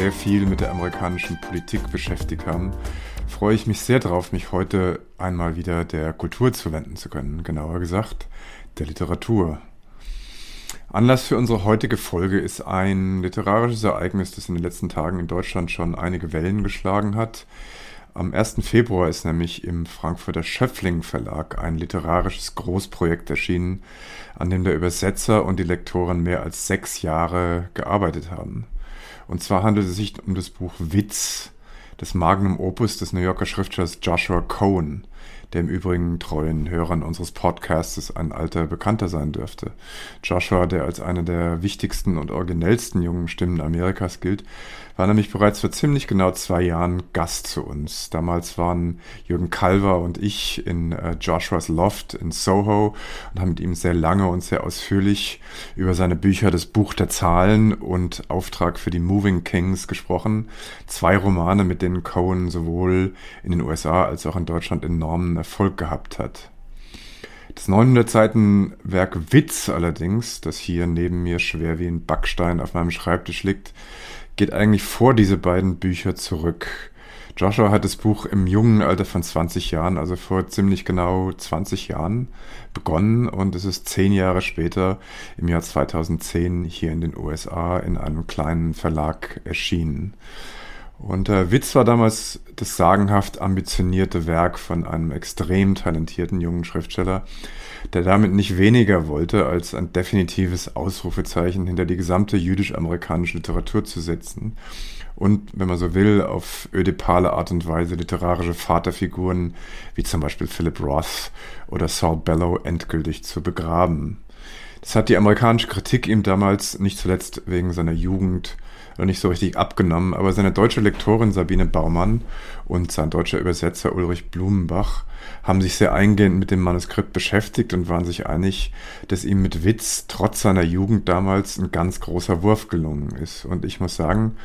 sehr viel mit der amerikanischen Politik beschäftigt haben, freue ich mich sehr darauf, mich heute einmal wieder der Kultur zuwenden zu können, genauer gesagt der Literatur. Anlass für unsere heutige Folge ist ein literarisches Ereignis, das in den letzten Tagen in Deutschland schon einige Wellen geschlagen hat. Am 1. Februar ist nämlich im Frankfurter Schöffling Verlag ein literarisches Großprojekt erschienen, an dem der Übersetzer und die Lektoren mehr als sechs Jahre gearbeitet haben. Und zwar handelt es sich um das Buch Witz, das Magnum Opus des New Yorker Schriftstellers Joshua Cohen der im Übrigen treuen Hörern unseres Podcasts ein alter Bekannter sein dürfte. Joshua, der als einer der wichtigsten und originellsten jungen Stimmen Amerikas gilt, war nämlich bereits vor ziemlich genau zwei Jahren Gast zu uns. Damals waren Jürgen Calver und ich in äh, Joshuas Loft in Soho und haben mit ihm sehr lange und sehr ausführlich über seine Bücher Das Buch der Zahlen und Auftrag für die Moving Kings gesprochen. Zwei Romane, mit denen Cohen sowohl in den USA als auch in Deutschland enormen Erfolg gehabt hat. Das 900 Seiten Werk Witz allerdings, das hier neben mir schwer wie ein Backstein auf meinem Schreibtisch liegt, geht eigentlich vor diese beiden Bücher zurück. Joshua hat das Buch im jungen Alter von 20 Jahren, also vor ziemlich genau 20 Jahren, begonnen und es ist zehn Jahre später, im Jahr 2010, hier in den USA in einem kleinen Verlag erschienen. Und äh, Witz war damals das sagenhaft ambitionierte Werk von einem extrem talentierten jungen Schriftsteller, der damit nicht weniger wollte, als ein definitives Ausrufezeichen hinter die gesamte jüdisch-amerikanische Literatur zu setzen und, wenn man so will, auf ödipale Art und Weise literarische Vaterfiguren wie zum Beispiel Philip Roth oder Saul Bellow endgültig zu begraben. Das hat die amerikanische Kritik ihm damals nicht zuletzt wegen seiner Jugend noch nicht so richtig abgenommen, aber seine deutsche Lektorin Sabine Baumann und sein deutscher Übersetzer Ulrich Blumenbach haben sich sehr eingehend mit dem Manuskript beschäftigt und waren sich einig, dass ihm mit Witz trotz seiner Jugend damals ein ganz großer Wurf gelungen ist. Und ich muss sagen,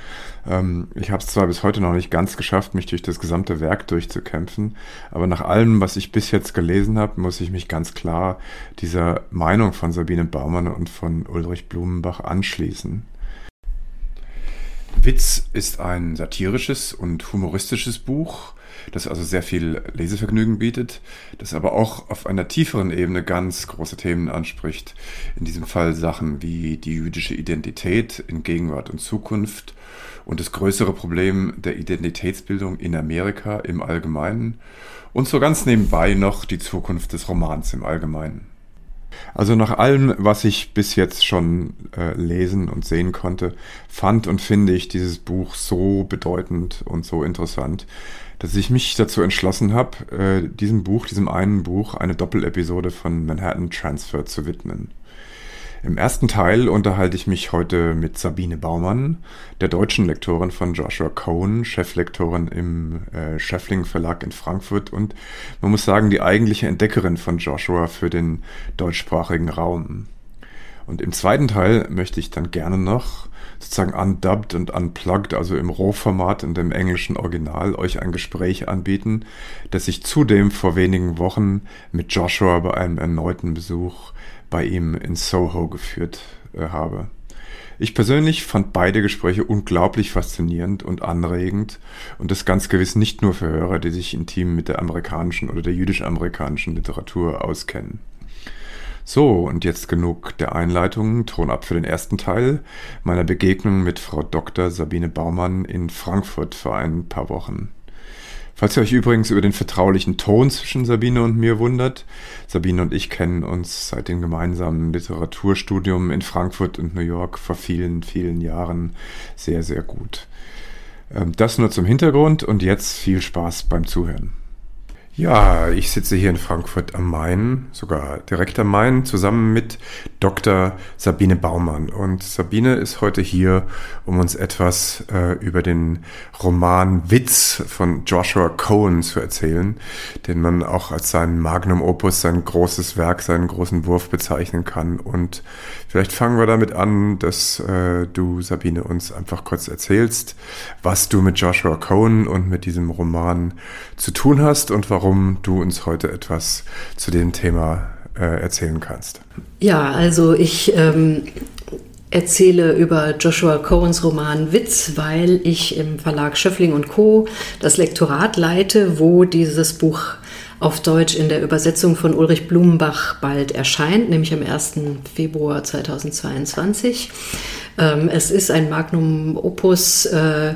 ähm, ich habe es zwar bis heute noch nicht ganz geschafft, mich durch das gesamte Werk durchzukämpfen, aber nach allem, was ich bis jetzt gelesen habe, muss ich mich ganz klar dieser Meinung von Sabine Baumann und von Ulrich Blumenbach anschließen. Witz ist ein satirisches und humoristisches Buch, das also sehr viel Lesevergnügen bietet, das aber auch auf einer tieferen Ebene ganz große Themen anspricht. In diesem Fall Sachen wie die jüdische Identität in Gegenwart und Zukunft und das größere Problem der Identitätsbildung in Amerika im Allgemeinen und so ganz nebenbei noch die Zukunft des Romans im Allgemeinen. Also nach allem, was ich bis jetzt schon äh, lesen und sehen konnte, fand und finde ich dieses Buch so bedeutend und so interessant, dass ich mich dazu entschlossen habe, äh, diesem Buch, diesem einen Buch, eine Doppelepisode von Manhattan Transfer zu widmen. Im ersten Teil unterhalte ich mich heute mit Sabine Baumann, der deutschen Lektorin von Joshua Cohen, Cheflektorin im äh, Scheffling Verlag in Frankfurt und man muss sagen, die eigentliche Entdeckerin von Joshua für den deutschsprachigen Raum. Und im zweiten Teil möchte ich dann gerne noch sozusagen undubbed und unplugged, also im Rohformat und im englischen Original, euch ein Gespräch anbieten, das ich zudem vor wenigen Wochen mit Joshua bei einem erneuten Besuch bei ihm in Soho geführt äh, habe. Ich persönlich fand beide Gespräche unglaublich faszinierend und anregend und das ganz gewiss nicht nur für Hörer, die sich intim mit der amerikanischen oder der jüdisch-amerikanischen Literatur auskennen. So, und jetzt genug der Einleitung. Ton ab für den ersten Teil meiner Begegnung mit Frau Dr. Sabine Baumann in Frankfurt vor ein paar Wochen. Falls ihr euch übrigens über den vertraulichen Ton zwischen Sabine und mir wundert, Sabine und ich kennen uns seit dem gemeinsamen Literaturstudium in Frankfurt und New York vor vielen, vielen Jahren sehr, sehr gut. Ähm, das nur zum Hintergrund und jetzt viel Spaß beim Zuhören. Ja, ich sitze hier in Frankfurt am Main, sogar direkt am Main, zusammen mit Dr. Sabine Baumann. Und Sabine ist heute hier, um uns etwas äh, über den Roman Witz von Joshua Cohen zu erzählen, den man auch als sein Magnum Opus, sein großes Werk, seinen großen Wurf bezeichnen kann. Und vielleicht fangen wir damit an, dass äh, du, Sabine, uns einfach kurz erzählst, was du mit Joshua Cohen und mit diesem Roman zu tun hast und warum du uns heute etwas zu dem Thema äh, erzählen kannst. Ja, also ich ähm, erzähle über Joshua Cohens Roman Witz, weil ich im Verlag Schöffling und Co. das Lektorat leite, wo dieses Buch auf Deutsch in der Übersetzung von Ulrich Blumenbach bald erscheint, nämlich am 1. Februar 2022. Ähm, es ist ein Magnum Opus. Äh,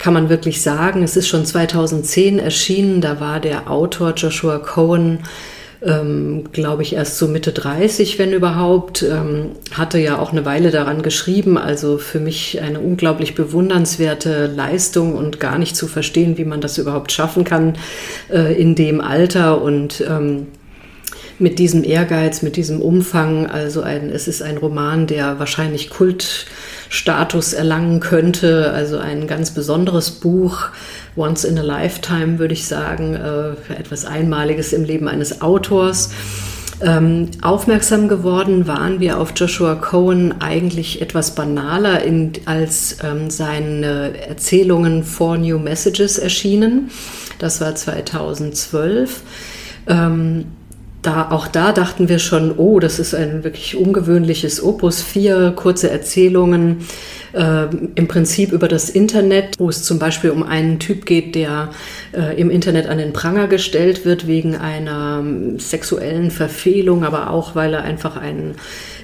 kann man wirklich sagen. Es ist schon 2010 erschienen, da war der Autor Joshua Cohen, ähm, glaube ich, erst so Mitte 30, wenn überhaupt, ähm, hatte ja auch eine Weile daran geschrieben, also für mich eine unglaublich bewundernswerte Leistung und gar nicht zu verstehen, wie man das überhaupt schaffen kann äh, in dem Alter und ähm, mit diesem Ehrgeiz, mit diesem Umfang. Also ein, es ist ein Roman, der wahrscheinlich Kultstatus erlangen könnte. Also ein ganz besonderes Buch, once in a lifetime, würde ich sagen, äh, etwas Einmaliges im Leben eines Autors. Ähm, aufmerksam geworden waren wir auf Joshua Cohen eigentlich etwas banaler, in, als ähm, seine Erzählungen For New Messages erschienen. Das war 2012. Ähm, da, auch da dachten wir schon, oh, das ist ein wirklich ungewöhnliches Opus, vier kurze Erzählungen, äh, im Prinzip über das Internet, wo es zum Beispiel um einen Typ geht, der äh, im Internet an den Pranger gestellt wird wegen einer ähm, sexuellen Verfehlung, aber auch, weil er einfach ein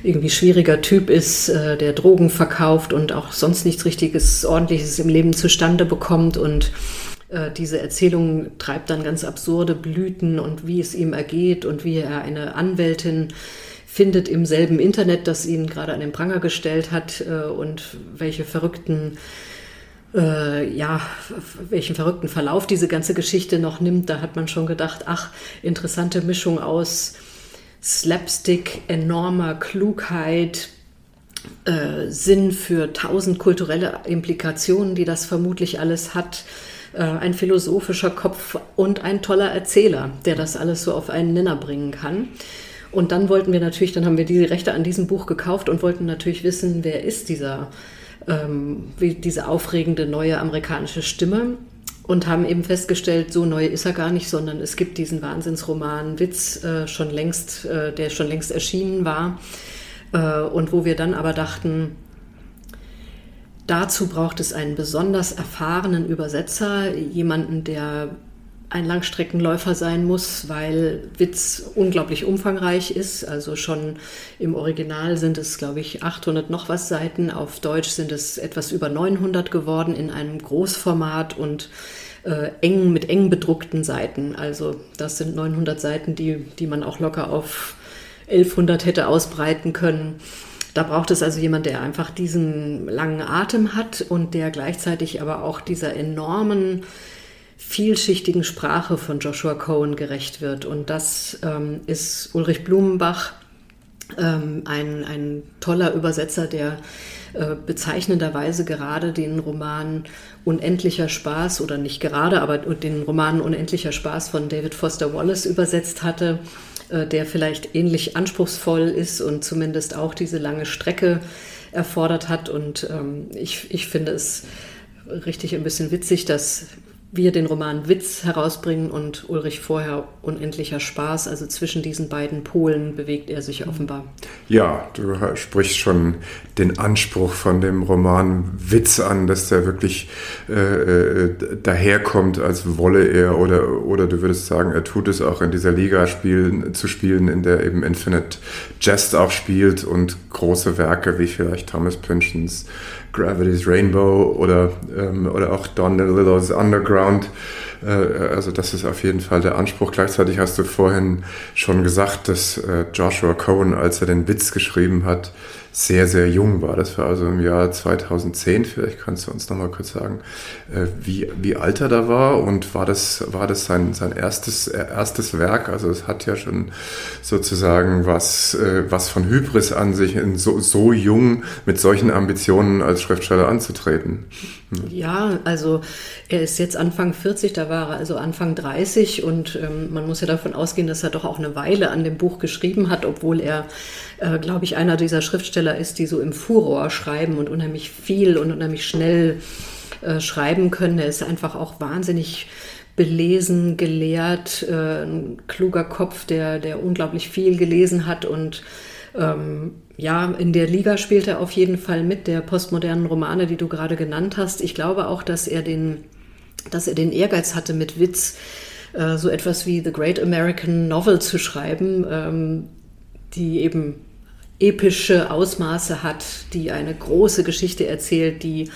irgendwie schwieriger Typ ist, äh, der Drogen verkauft und auch sonst nichts richtiges, ordentliches im Leben zustande bekommt. Und diese Erzählung treibt dann ganz absurde Blüten und wie es ihm ergeht und wie er eine Anwältin findet im selben Internet, das ihn gerade an den Pranger gestellt hat äh, und welche verrückten äh, ja, welchen verrückten Verlauf diese ganze Geschichte noch nimmt, da hat man schon gedacht, ach, interessante Mischung aus Slapstick, enormer Klugheit, äh, Sinn für tausend kulturelle Implikationen, die das vermutlich alles hat, äh, ein philosophischer Kopf und ein toller Erzähler, der das alles so auf einen Nenner bringen kann. Und dann wollten wir natürlich, dann haben wir die Rechte an diesem Buch gekauft und wollten natürlich wissen, wer ist dieser, ähm, wie diese aufregende neue amerikanische Stimme und haben eben festgestellt, so neu ist er gar nicht, sondern es gibt diesen Wahnsinnsroman Witz äh, schon längst, äh, der schon längst erschienen war äh, und wo wir dann aber dachten, Dazu braucht es einen besonders erfahrenen Übersetzer, jemanden, der ein Langstreckenläufer sein muss, weil Witz unglaublich umfangreich ist. Also schon im Original sind es, glaube ich, 800 noch was Seiten. Auf Deutsch sind es etwas über 900 geworden in einem Großformat und äh, eng mit eng bedruckten Seiten. Also das sind 900 Seiten, die, die man auch locker auf 1100 hätte ausbreiten können. Da braucht es also jemand, der einfach diesen langen Atem hat und der gleichzeitig aber auch dieser enormen, vielschichtigen Sprache von Joshua Cohen gerecht wird. Und das ähm, ist Ulrich Blumenbach, ähm, ein, ein toller Übersetzer, der äh, bezeichnenderweise gerade den Roman Unendlicher Spaß oder nicht gerade, aber den Roman Unendlicher Spaß von David Foster Wallace übersetzt hatte der vielleicht ähnlich anspruchsvoll ist und zumindest auch diese lange Strecke erfordert hat. Und ähm, ich, ich finde es richtig ein bisschen witzig, dass wir den Roman Witz herausbringen und Ulrich vorher unendlicher Spaß. Also zwischen diesen beiden Polen bewegt er sich offenbar. Ja, du sprichst schon den Anspruch von dem Roman Witz an, dass der wirklich äh, äh, daherkommt, als wolle er oder, oder du würdest sagen, er tut es auch in dieser Liga spielen, zu spielen, in der eben Infinite Jest auch spielt und große Werke wie vielleicht Thomas Pynchons Gravity's Rainbow oder, ähm, oder auch Don DeLillo's Underground. Äh, also das ist auf jeden Fall der Anspruch. Gleichzeitig hast du vorhin schon gesagt, dass äh, Joshua Cohen, als er den Witz geschrieben hat, sehr, sehr jung war. Das war also im Jahr 2010. Vielleicht kannst du uns noch mal kurz sagen, äh, wie, wie alt er da war und war das, war das sein, sein erstes, erstes Werk? Also es hat ja schon sozusagen was, äh, was von Hybris an sich, in so, so jung mit solchen Ambitionen als Schriftsteller anzutreten. Ja, also er ist jetzt Anfang 40, da war er also Anfang 30 und ähm, man muss ja davon ausgehen, dass er doch auch eine Weile an dem Buch geschrieben hat, obwohl er, äh, glaube ich, einer dieser Schriftsteller ist, die so im Furor schreiben und unheimlich viel und unheimlich schnell äh, schreiben können. Er ist einfach auch wahnsinnig belesen, gelehrt, äh, ein kluger Kopf, der, der unglaublich viel gelesen hat und ähm, ja, in der Liga spielt er auf jeden Fall mit der postmodernen Romane, die du gerade genannt hast. Ich glaube auch, dass er den, dass er den Ehrgeiz hatte, mit Witz äh, so etwas wie The Great American Novel zu schreiben, ähm, die eben epische Ausmaße hat, die eine große Geschichte erzählt, die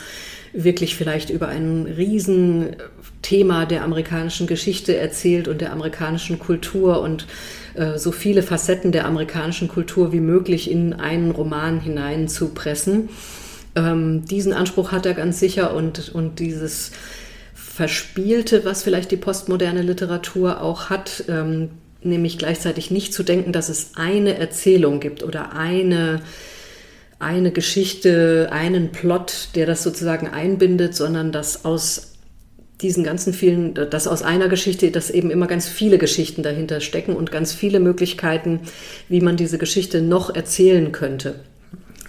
wirklich vielleicht über ein Riesenthema der amerikanischen Geschichte erzählt und der amerikanischen Kultur und äh, so viele Facetten der amerikanischen Kultur wie möglich in einen Roman hineinzupressen. Ähm, diesen Anspruch hat er ganz sicher und, und dieses Verspielte, was vielleicht die postmoderne Literatur auch hat, ähm, nämlich gleichzeitig nicht zu denken, dass es eine Erzählung gibt oder eine, eine Geschichte, einen Plot, der das sozusagen einbindet, sondern dass aus diesen ganzen vielen, dass aus einer Geschichte, dass eben immer ganz viele Geschichten dahinter stecken und ganz viele Möglichkeiten, wie man diese Geschichte noch erzählen könnte.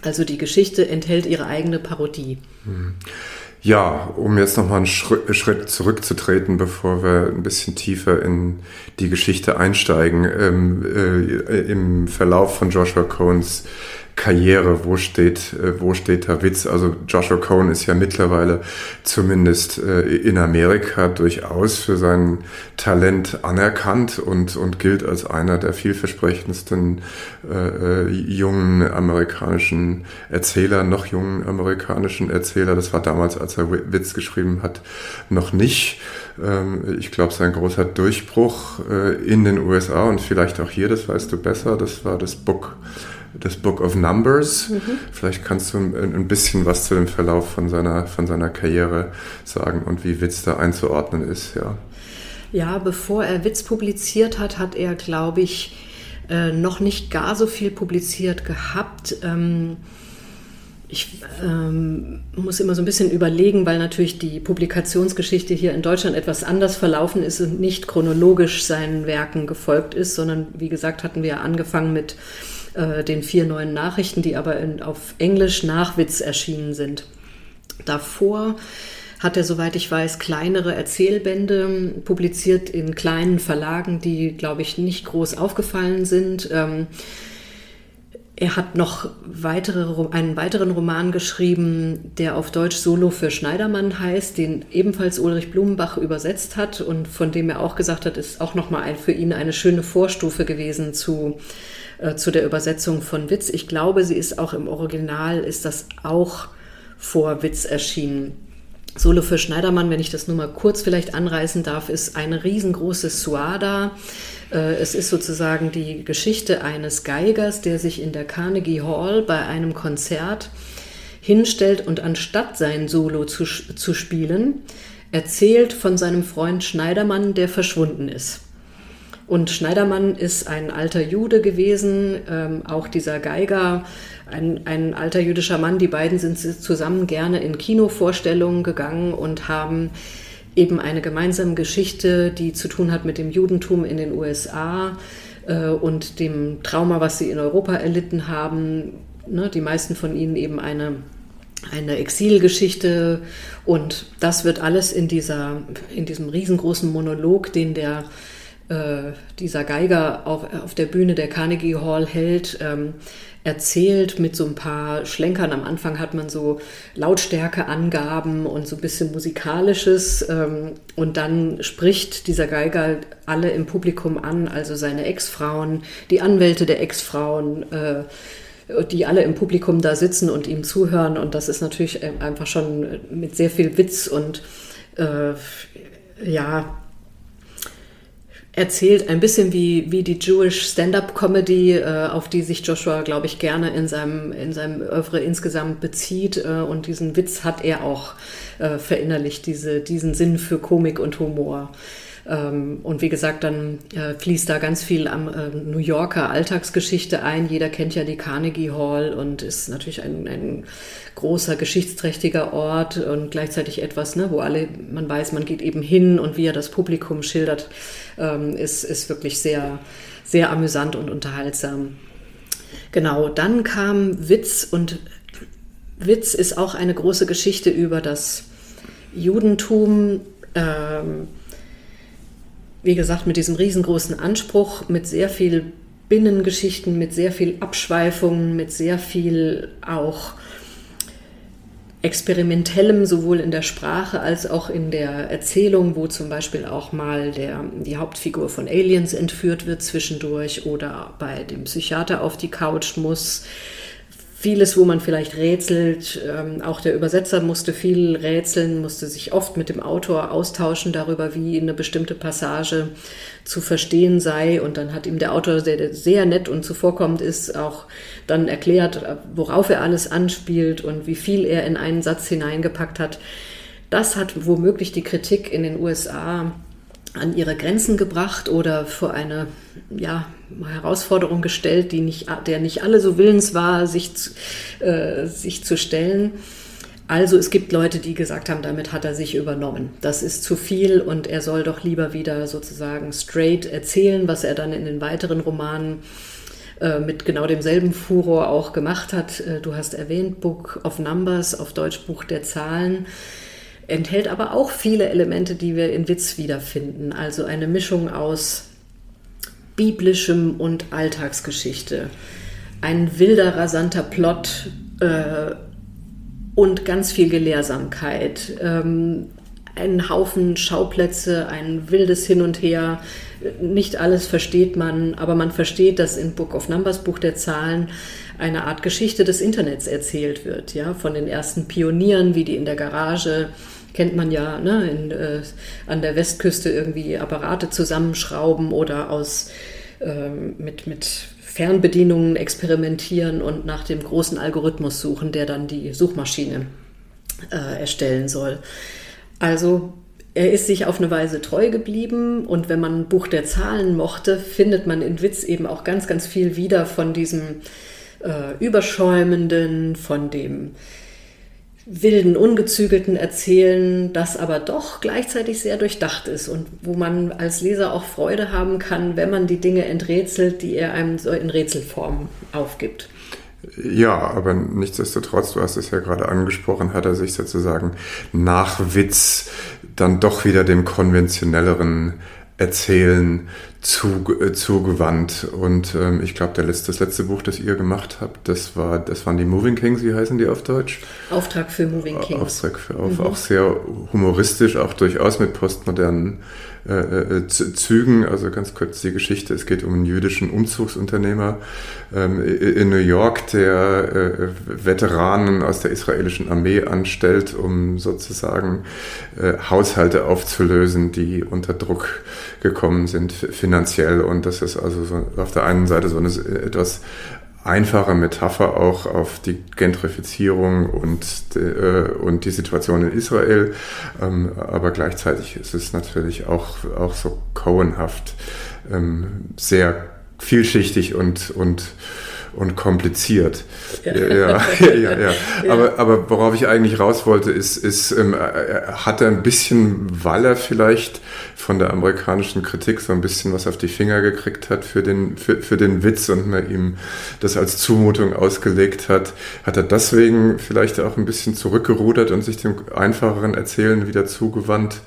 Also die Geschichte enthält ihre eigene Parodie. Ja, um jetzt nochmal einen Schritt zurückzutreten, bevor wir ein bisschen tiefer in die Geschichte einsteigen. Ähm, äh, Im Verlauf von Joshua Cohns Karriere, wo steht, äh, wo steht der Witz? Also Joshua Cohen ist ja mittlerweile zumindest äh, in Amerika durchaus für sein Talent anerkannt und, und gilt als einer der vielversprechendsten äh, äh jungen amerikanischen Erzähler, noch jungen amerikanischen Erzähler. Das war damals, als er Witz geschrieben hat, noch nicht. Ähm, ich glaube, sein großer Durchbruch in den USA und vielleicht auch hier, das weißt du besser, das war das Book das Book of Numbers. Mhm. Vielleicht kannst du ein, bisschen was zu dem Verlauf von seiner, von seiner Karriere sagen und wie Witz da einzuordnen ist, ja. Ja, bevor er Witz publiziert hat, hat er, glaube ich, äh, noch nicht gar so viel publiziert gehabt. Ähm, ich ähm, muss immer so ein bisschen überlegen, weil natürlich die Publikationsgeschichte hier in Deutschland etwas anders verlaufen ist und nicht chronologisch seinen Werken gefolgt ist, sondern wie gesagt hatten wir angefangen mit äh, den vier neuen Nachrichten, die aber in, auf Englisch nach Witz erschienen sind. Davor hat er, soweit ich weiß, kleinere Erzählbände publiziert in kleinen Verlagen, die, glaube ich, nicht groß aufgefallen sind. Ähm, er hat noch weitere, einen weiteren Roman geschrieben, der auf Deutsch Solo für Schneidermann heißt, den ebenfalls Ulrich Blumenbach übersetzt hat und von dem er auch gesagt hat, ist auch nochmal für ihn eine schöne Vorstufe gewesen zu äh, zu der Übersetzung von Witz. Ich glaube, sie ist auch im Original, ist das auch vor Witz erschienen. Solo für Schneidermann, wenn ich das nur mal kurz vielleicht anreißen darf, ist eine riesengroße Suada. Äh, es ist sozusagen die Geschichte eines Geigers, der sich in der Carnegie Hall bei einem Konzert hinstellt und anstatt sein Solo zu, zu spielen, erzählt von seinem Freund Schneidermann, der verschwunden ist. Und Schneidermann ist ein alter Jude gewesen, ähm, auch dieser Geiger, ein, ein alter jüdischer Mann. Die beiden sind zusammen gerne in Kinovorstellungen gegangen und haben eben eine gemeinsame Geschichte, die zu tun hat mit dem Judentum in den USA äh, und dem Trauma, was sie in Europa erlitten haben. Ne, die meisten von ihnen eben eine eine Exilgeschichte und das wird alles in dieser in diesem riesengroßen Monolog, den der äh, dieser Geiger auf, auf der Bühne der Carnegie Hall hält, ähm, erzählt mit so ein paar Schlenkern. Am Anfang hat man so Lautstärkeangaben und so ein bisschen musikalisches ähm, und dann spricht dieser Geiger alle im Publikum an, also seine Ex-Frauen, die Anwälte der Ex-Frauen, äh, die alle im Publikum da sitzen und ihm zuhören und das ist natürlich äh, einfach schon mit sehr viel Witz und äh, ja, erzählt ein bisschen wie, wie die Jewish Stand-up-Comedy, äh, auf die sich Joshua, glaube ich, gerne in seinem, in seinem Oeuvre insgesamt bezieht. Äh, und diesen Witz hat er auch äh, verinnerlicht, diese, diesen Sinn für Komik und Humor. Ähm, und wie gesagt, dann äh, fließt da ganz viel am äh, New Yorker Alltagsgeschichte ein. Jeder kennt ja die Carnegie Hall und ist natürlich ein, ein großer, geschichtsträchtiger Ort und gleichzeitig etwas, ne, wo alle, man weiß, man geht eben hin und wie er das Publikum schildert, ähm, ist, ist wirklich sehr, sehr amüsant und unterhaltsam. Genau, dann kam Witz und Witz ist auch eine große Geschichte über das Judentum. Ähm, wie gesagt, mit diesem riesengroßen Anspruch, mit sehr viel Binnengeschichten, mit sehr viel Abschweifungen, mit sehr viel auch experimentellem, sowohl in der Sprache als auch in der Erzählung, wo zum Beispiel auch mal der, die Hauptfigur von Aliens entführt wird zwischendurch oder bei dem Psychiater auf die Couch muss vieles, wo man vielleicht rätselt. Ähm, auch der Übersetzer musste viel rätseln, musste sich oft mit dem Autor austauschen darüber, wie eine bestimmte Passage zu verstehen sei. Und dann hat ihm der Autor, der sehr nett und zuvorkommend ist, auch dann erklärt, worauf er alles anspielt und wie viel er in einen Satz hineingepackt hat. Das hat womöglich die Kritik in den USA an ihre Grenzen gebracht oder vor eine ja, Herausforderung gestellt, die nicht, der nicht alle so willens war, sich, äh, sich zu stellen. Also es gibt Leute, die gesagt haben, damit hat er sich übernommen. Das ist zu viel und er soll doch lieber wieder sozusagen straight erzählen, was er dann in den weiteren Romanen äh, mit genau demselben Furor auch gemacht hat. Äh, du hast erwähnt, Book of Numbers, auf Deutsch Buch der Zahlen enthält aber auch viele Elemente, die wir in Witz wiederfinden. Also eine Mischung aus biblischem und Alltagsgeschichte. Ein wilder, rasanter Plot äh, und ganz viel Gelehrsamkeit. Ähm, ein Haufen Schauplätze, ein wildes Hin und Her. Nicht alles versteht man, aber man versteht, dass in Book of Numbers, Buch der Zahlen, eine Art Geschichte des Internets erzählt wird, ja, von den ersten Pionieren, wie die in der Garage kennt man ja ne, in, äh, an der Westküste irgendwie Apparate zusammenschrauben oder aus ähm, mit, mit Fernbedienungen experimentieren und nach dem großen Algorithmus suchen, der dann die Suchmaschine äh, erstellen soll. Also er ist sich auf eine Weise treu geblieben und wenn man Buch der Zahlen mochte, findet man in Witz eben auch ganz, ganz viel wieder von diesem äh, Überschäumenden, von dem wilden, ungezügelten Erzählen, das aber doch gleichzeitig sehr durchdacht ist und wo man als Leser auch Freude haben kann, wenn man die Dinge enträtselt, die er einem so in Rätselform aufgibt. Ja, aber nichtsdestotrotz, du hast es ja gerade angesprochen, hat er sich sozusagen nach Witz dann doch wieder dem konventionelleren Erzählen zu, äh, zugewandt. Und ähm, ich glaube, letzte, das letzte Buch, das ihr gemacht habt, das, war, das waren die Moving Kings, wie heißen die auf Deutsch? Auftrag für Moving Kings. Auftrag für, auf, mhm. Auch sehr humoristisch, auch durchaus mit postmodernen äh, äh Zügen. Also ganz kurz die Geschichte. Es geht um einen jüdischen Umzugsunternehmer ähm, in New York, der äh, Veteranen aus der israelischen Armee anstellt, um sozusagen äh, Haushalte aufzulösen, die unter Druck gekommen sind finanziell. Und das ist also so auf der einen Seite so eine etwas einfache Metapher auch auf die Gentrifizierung und, äh, und die Situation in Israel. Ähm, aber gleichzeitig ist es natürlich auch, auch so Cohenhaft, ähm, sehr vielschichtig und, und und kompliziert. Ja, ja, ja, ja, ja. Aber, aber worauf ich eigentlich raus wollte, ist, ist ähm, hat er ein bisschen, weil er vielleicht von der amerikanischen Kritik so ein bisschen was auf die Finger gekriegt hat für den, für, für den Witz und man ihm das als Zumutung ausgelegt hat, hat er deswegen vielleicht auch ein bisschen zurückgerudert und sich dem einfacheren Erzählen wieder zugewandt.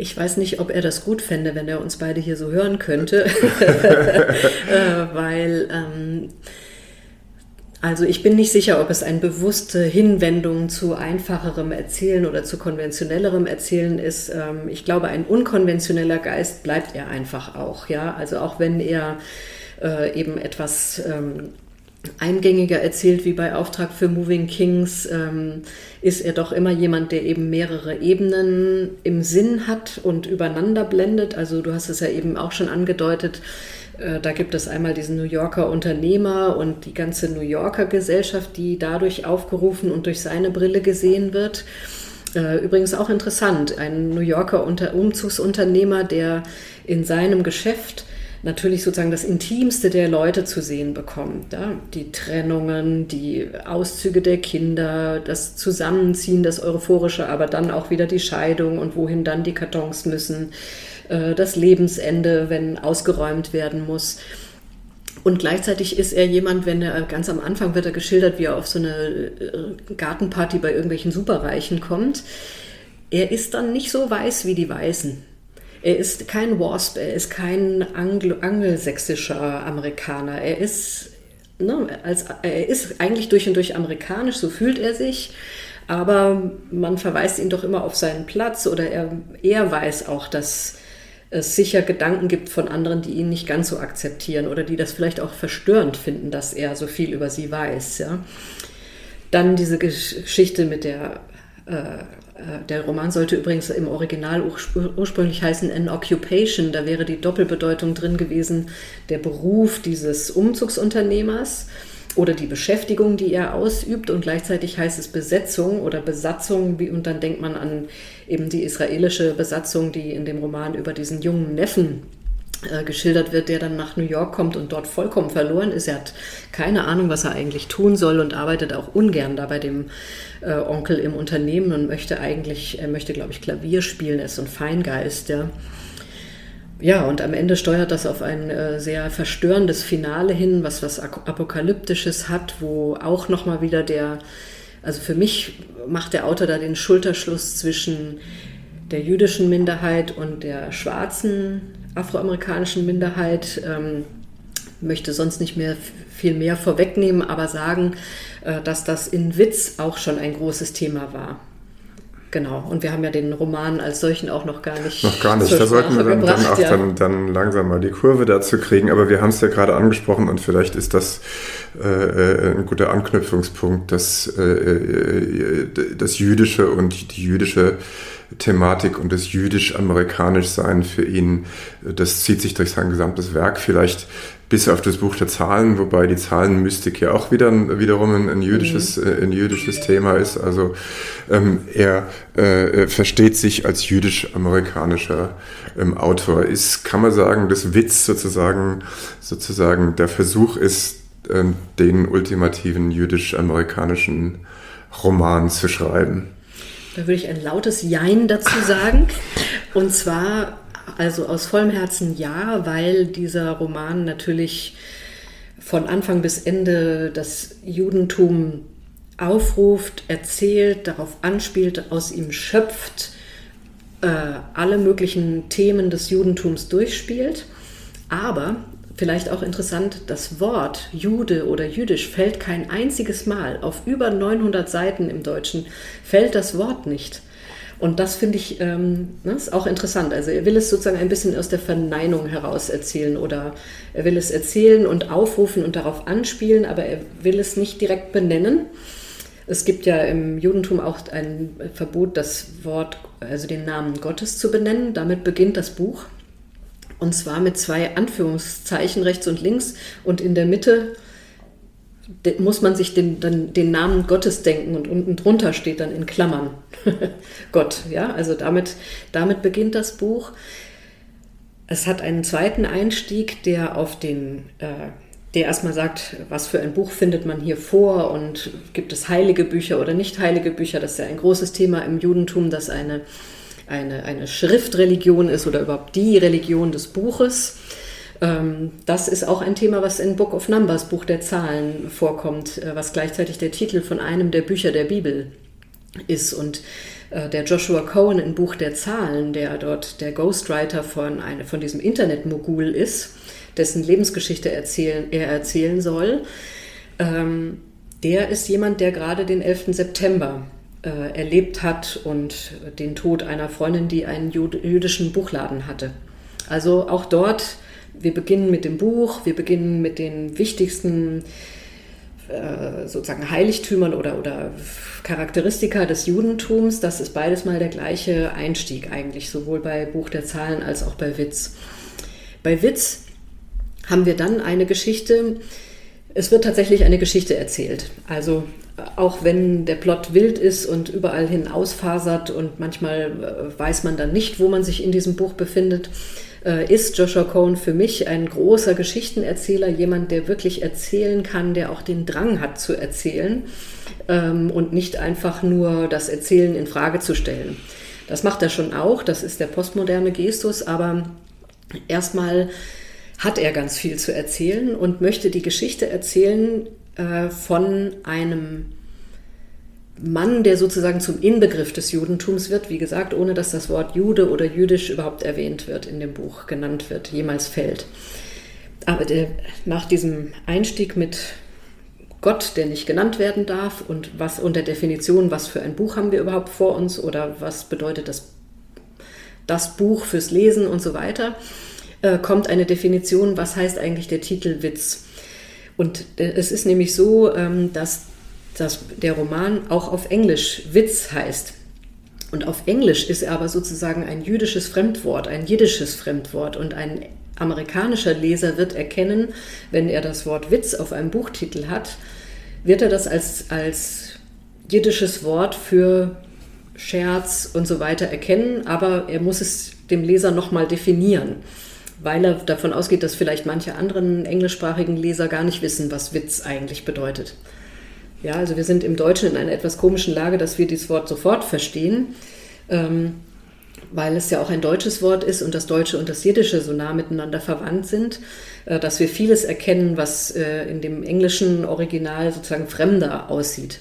Ich weiß nicht, ob er das gut fände, wenn er uns beide hier so hören könnte, äh, weil ähm, also ich bin nicht sicher, ob es eine bewusste Hinwendung zu einfacherem Erzählen oder zu konventionellerem Erzählen ist. Ähm, ich glaube, ein unkonventioneller Geist bleibt er einfach auch. Ja, also auch wenn er äh, eben etwas ähm, eingängiger erzählt wie bei Auftrag für Moving Kings, ähm, ist er doch immer jemand, der eben mehrere Ebenen im Sinn hat und übereinander blendet. Also du hast es ja eben auch schon angedeutet. Äh, da gibt es einmal diesen New Yorker Unternehmer und die ganze New Yorker Gesellschaft, die dadurch aufgerufen und durch seine Brille gesehen wird. Äh, übrigens auch interessant, ein New Yorker Umzugsunternehmer, der in seinem Geschäft natürlich sozusagen das Intimste der Leute zu sehen bekommt. Ja? Die Trennungen, die Auszüge der Kinder, das Zusammenziehen, das Euphorische, aber dann auch wieder die Scheidung und wohin dann die Kartons müssen, äh, das Lebensende, wenn ausgeräumt werden muss. Und gleichzeitig ist er jemand, wenn er ganz am Anfang wird er geschildert, wie er auf so eine äh, Gartenparty bei irgendwelchen Superreichen kommt. Er ist dann nicht so weiß wie die Weißen. Er ist kein Wasp, er ist kein Anglo angelsächsischer Amerikaner. Er ist, ne, als, er ist eigentlich durch und durch amerikanisch, so fühlt er sich. Aber man verweist ihn doch immer auf seinen Platz oder er, er weiß auch, dass es sicher Gedanken gibt von anderen, die ihn nicht ganz so akzeptieren oder die das vielleicht auch verstörend finden, dass er so viel über sie weiß. Ja. Dann diese Geschichte mit der äh, der Roman sollte übrigens im Original ursprünglich heißen An Occupation. Da wäre die Doppelbedeutung drin gewesen, der Beruf dieses Umzugsunternehmers oder die Beschäftigung, die er ausübt. Und gleichzeitig heißt es Besetzung oder Besatzung. Und dann denkt man an eben die israelische Besatzung, die in dem Roman über diesen jungen Neffen äh, geschildert wird, der dann nach New York kommt und dort vollkommen verloren ist. Er hat keine Ahnung, was er eigentlich tun soll und arbeitet auch ungern da bei dem äh, Onkel im Unternehmen und möchte eigentlich, er möchte, glaube ich, Klavier spielen, er ist so ein Feingeist, ja. Ja, und am Ende steuert das auf ein äh, sehr verstörendes Finale hin, was was Apokalyptisches hat, wo auch nochmal wieder der, also für mich macht der Autor da den Schulterschluss zwischen der jüdischen Minderheit und der schwarzen afroamerikanischen Minderheit. Ähm, möchte sonst nicht mehr viel mehr vorwegnehmen, aber sagen, äh, dass das in Witz auch schon ein großes Thema war. Genau, und wir haben ja den Roman als solchen auch noch gar nicht. Noch gar nicht, da sollten wir dann, gebracht, dann auch ja. dann, dann, langsam mal die Kurve dazu kriegen. Aber wir haben es ja gerade angesprochen und vielleicht ist das äh, äh ein guter Anknüpfungspunkt, dass äh, äh, das Jüdische und die jüdische Thematik und das jüdisch-amerikanisch-Sein für ihn, das zieht sich durch sein gesamtes Werk. Vielleicht bis auf das Buch der Zahlen, wobei die Zahlenmystik ja auch wieder wiederum ein, ein jüdisches, mhm. äh, ein jüdisches Thema ist. Also ähm, er äh, versteht sich als jüdisch-amerikanischer ähm, Autor. Ist, kann man sagen, das Witz sozusagen, sozusagen der Versuch ist, ähm, den ultimativen jüdisch-amerikanischen Roman zu schreiben. Da würde ich ein lautes Jein dazu sagen. Und zwar also aus vollem Herzen ja, weil dieser Roman natürlich von Anfang bis Ende das Judentum aufruft, erzählt, darauf anspielt, aus ihm schöpft, äh, alle möglichen Themen des Judentums durchspielt. Aber vielleicht auch interessant, das Wort Jude oder Jüdisch fällt kein einziges Mal. Auf über 900 Seiten im Deutschen fällt das Wort nicht. Und das finde ich ähm, ne, ist auch interessant. Also er will es sozusagen ein bisschen aus der Verneinung heraus erzählen oder er will es erzählen und aufrufen und darauf anspielen, aber er will es nicht direkt benennen. Es gibt ja im Judentum auch ein Verbot, das Wort, also den Namen Gottes zu benennen. Damit beginnt das Buch. Und zwar mit zwei Anführungszeichen rechts und links und in der Mitte muss man sich den, den, den, Namen Gottes denken und unten drunter steht dann in Klammern Gott. Ja, also damit, damit beginnt das Buch. Es hat einen zweiten Einstieg, der auf den, äh, der erstmal sagt, was für ein Buch findet man hier vor und gibt es heilige Bücher oder nicht heilige Bücher. Das ist ja ein großes Thema im Judentum, dass eine, eine, eine Schriftreligion ist oder überhaupt die Religion des Buches. Ähm, das ist auch ein Thema, was in Book of Numbers, Buch der Zahlen, vorkommt, äh, was gleichzeitig der Titel von einem der Bücher der Bibel ist. Und äh, der Joshua Cohen in Buch der Zahlen, der dort der Ghostwriter von, eine, von diesem Internetmogul ist, dessen Lebensgeschichte erzählen, er erzählen soll, ähm, der ist jemand, der gerade den 11. September äh, erlebt hat und den Tod einer Freundin, die einen jüdischen Buchladen hatte. Also auch dort wir beginnen mit dem Buch, wir beginnen mit den wichtigsten äh, sozusagen Heiligtümern oder, oder Charakteristika des Judentums. Das ist beides mal der gleiche Einstieg eigentlich, sowohl bei Buch der Zahlen als auch bei Witz. Bei Witz haben wir dann eine Geschichte, es wird tatsächlich eine Geschichte erzählt. Also auch wenn der Plot wild ist und überall hin ausfasert und manchmal äh, weiß man dann nicht, wo man sich in diesem Buch befindet, äh, ist Joshua Cohen für mich ein großer Geschichtenerzähler, jemand, der wirklich erzählen kann, der auch den Drang hat zu erzählen ähm, und nicht einfach nur das Erzählen in Frage zu stellen. Das macht er schon auch, das ist der postmoderne Gestus, aber erstmal hat er ganz viel zu erzählen und möchte die Geschichte erzählen äh, von einem Mann, der sozusagen zum Inbegriff des Judentums wird, wie gesagt, ohne dass das Wort Jude oder jüdisch überhaupt erwähnt wird in dem Buch, genannt wird, jemals fällt. Aber der, nach diesem Einstieg mit Gott, der nicht genannt werden darf und was unter Definition, was für ein Buch haben wir überhaupt vor uns oder was bedeutet das, das Buch fürs Lesen und so weiter, äh, kommt eine Definition, was heißt eigentlich der Titel Witz. Und äh, es ist nämlich so, ähm, dass, dass der Roman auch auf Englisch Witz heißt. Und auf Englisch ist er aber sozusagen ein jüdisches Fremdwort, ein jiddisches Fremdwort. Und ein amerikanischer Leser wird erkennen, wenn er das Wort Witz auf einem Buchtitel hat, wird er das als, als jiddisches Wort für Scherz und so weiter erkennen, aber er muss es dem Leser nochmal definieren weil er davon ausgeht, dass vielleicht manche anderen englischsprachigen Leser gar nicht wissen, was Witz eigentlich bedeutet. Ja, also wir sind im Deutschen in einer etwas komischen Lage, dass wir dieses Wort sofort verstehen, ähm, weil es ja auch ein deutsches Wort ist und das Deutsche und das Jiddische so nah miteinander verwandt sind, äh, dass wir vieles erkennen, was äh, in dem englischen Original sozusagen fremder aussieht.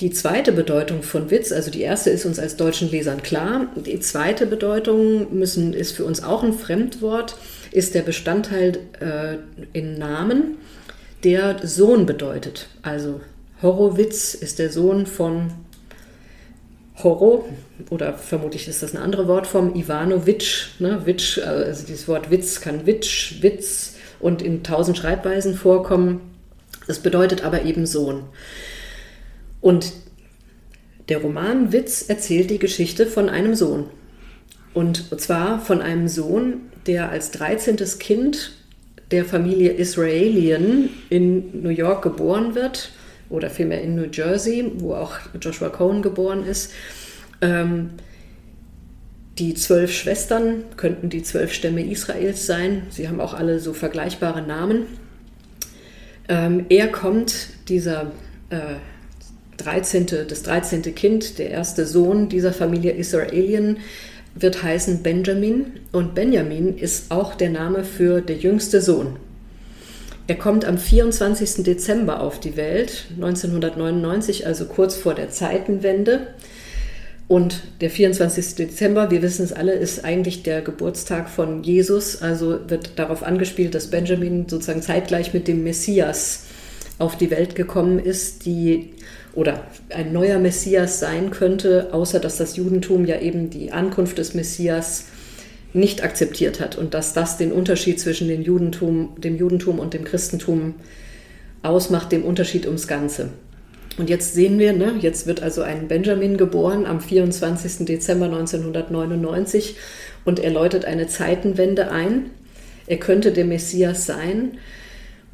Die zweite Bedeutung von Witz, also die erste ist uns als deutschen Lesern klar. Die zweite Bedeutung müssen, ist für uns auch ein Fremdwort, ist der Bestandteil äh, in Namen, der Sohn bedeutet. Also Horowitz ist der Sohn von Horo, oder vermutlich ist das eine andere Wortform, Ivanovic. Ne? Witsch, also dieses Wort Witz kann Witsch, Witz und in tausend Schreibweisen vorkommen. Das bedeutet aber eben Sohn. Und der Roman Witz erzählt die Geschichte von einem Sohn. Und zwar von einem Sohn, der als 13. Kind der Familie Israelien in New York geboren wird, oder vielmehr in New Jersey, wo auch Joshua Cohen geboren ist. Ähm, die zwölf Schwestern könnten die zwölf Stämme Israels sein. Sie haben auch alle so vergleichbare Namen. Ähm, er kommt, dieser äh, 13., das 13. Kind, der erste Sohn dieser Familie Israelien, wird heißen Benjamin. Und Benjamin ist auch der Name für der jüngste Sohn. Er kommt am 24. Dezember auf die Welt, 1999, also kurz vor der Zeitenwende. Und der 24. Dezember, wir wissen es alle, ist eigentlich der Geburtstag von Jesus. Also wird darauf angespielt, dass Benjamin sozusagen zeitgleich mit dem Messias auf die Welt gekommen ist, die oder ein neuer Messias sein könnte, außer dass das Judentum ja eben die Ankunft des Messias nicht akzeptiert hat und dass das den Unterschied zwischen dem Judentum, dem Judentum und dem Christentum ausmacht, dem Unterschied ums Ganze. Und jetzt sehen wir, ne, jetzt wird also ein Benjamin geboren am 24. Dezember 1999 und er läutet eine Zeitenwende ein. Er könnte der Messias sein.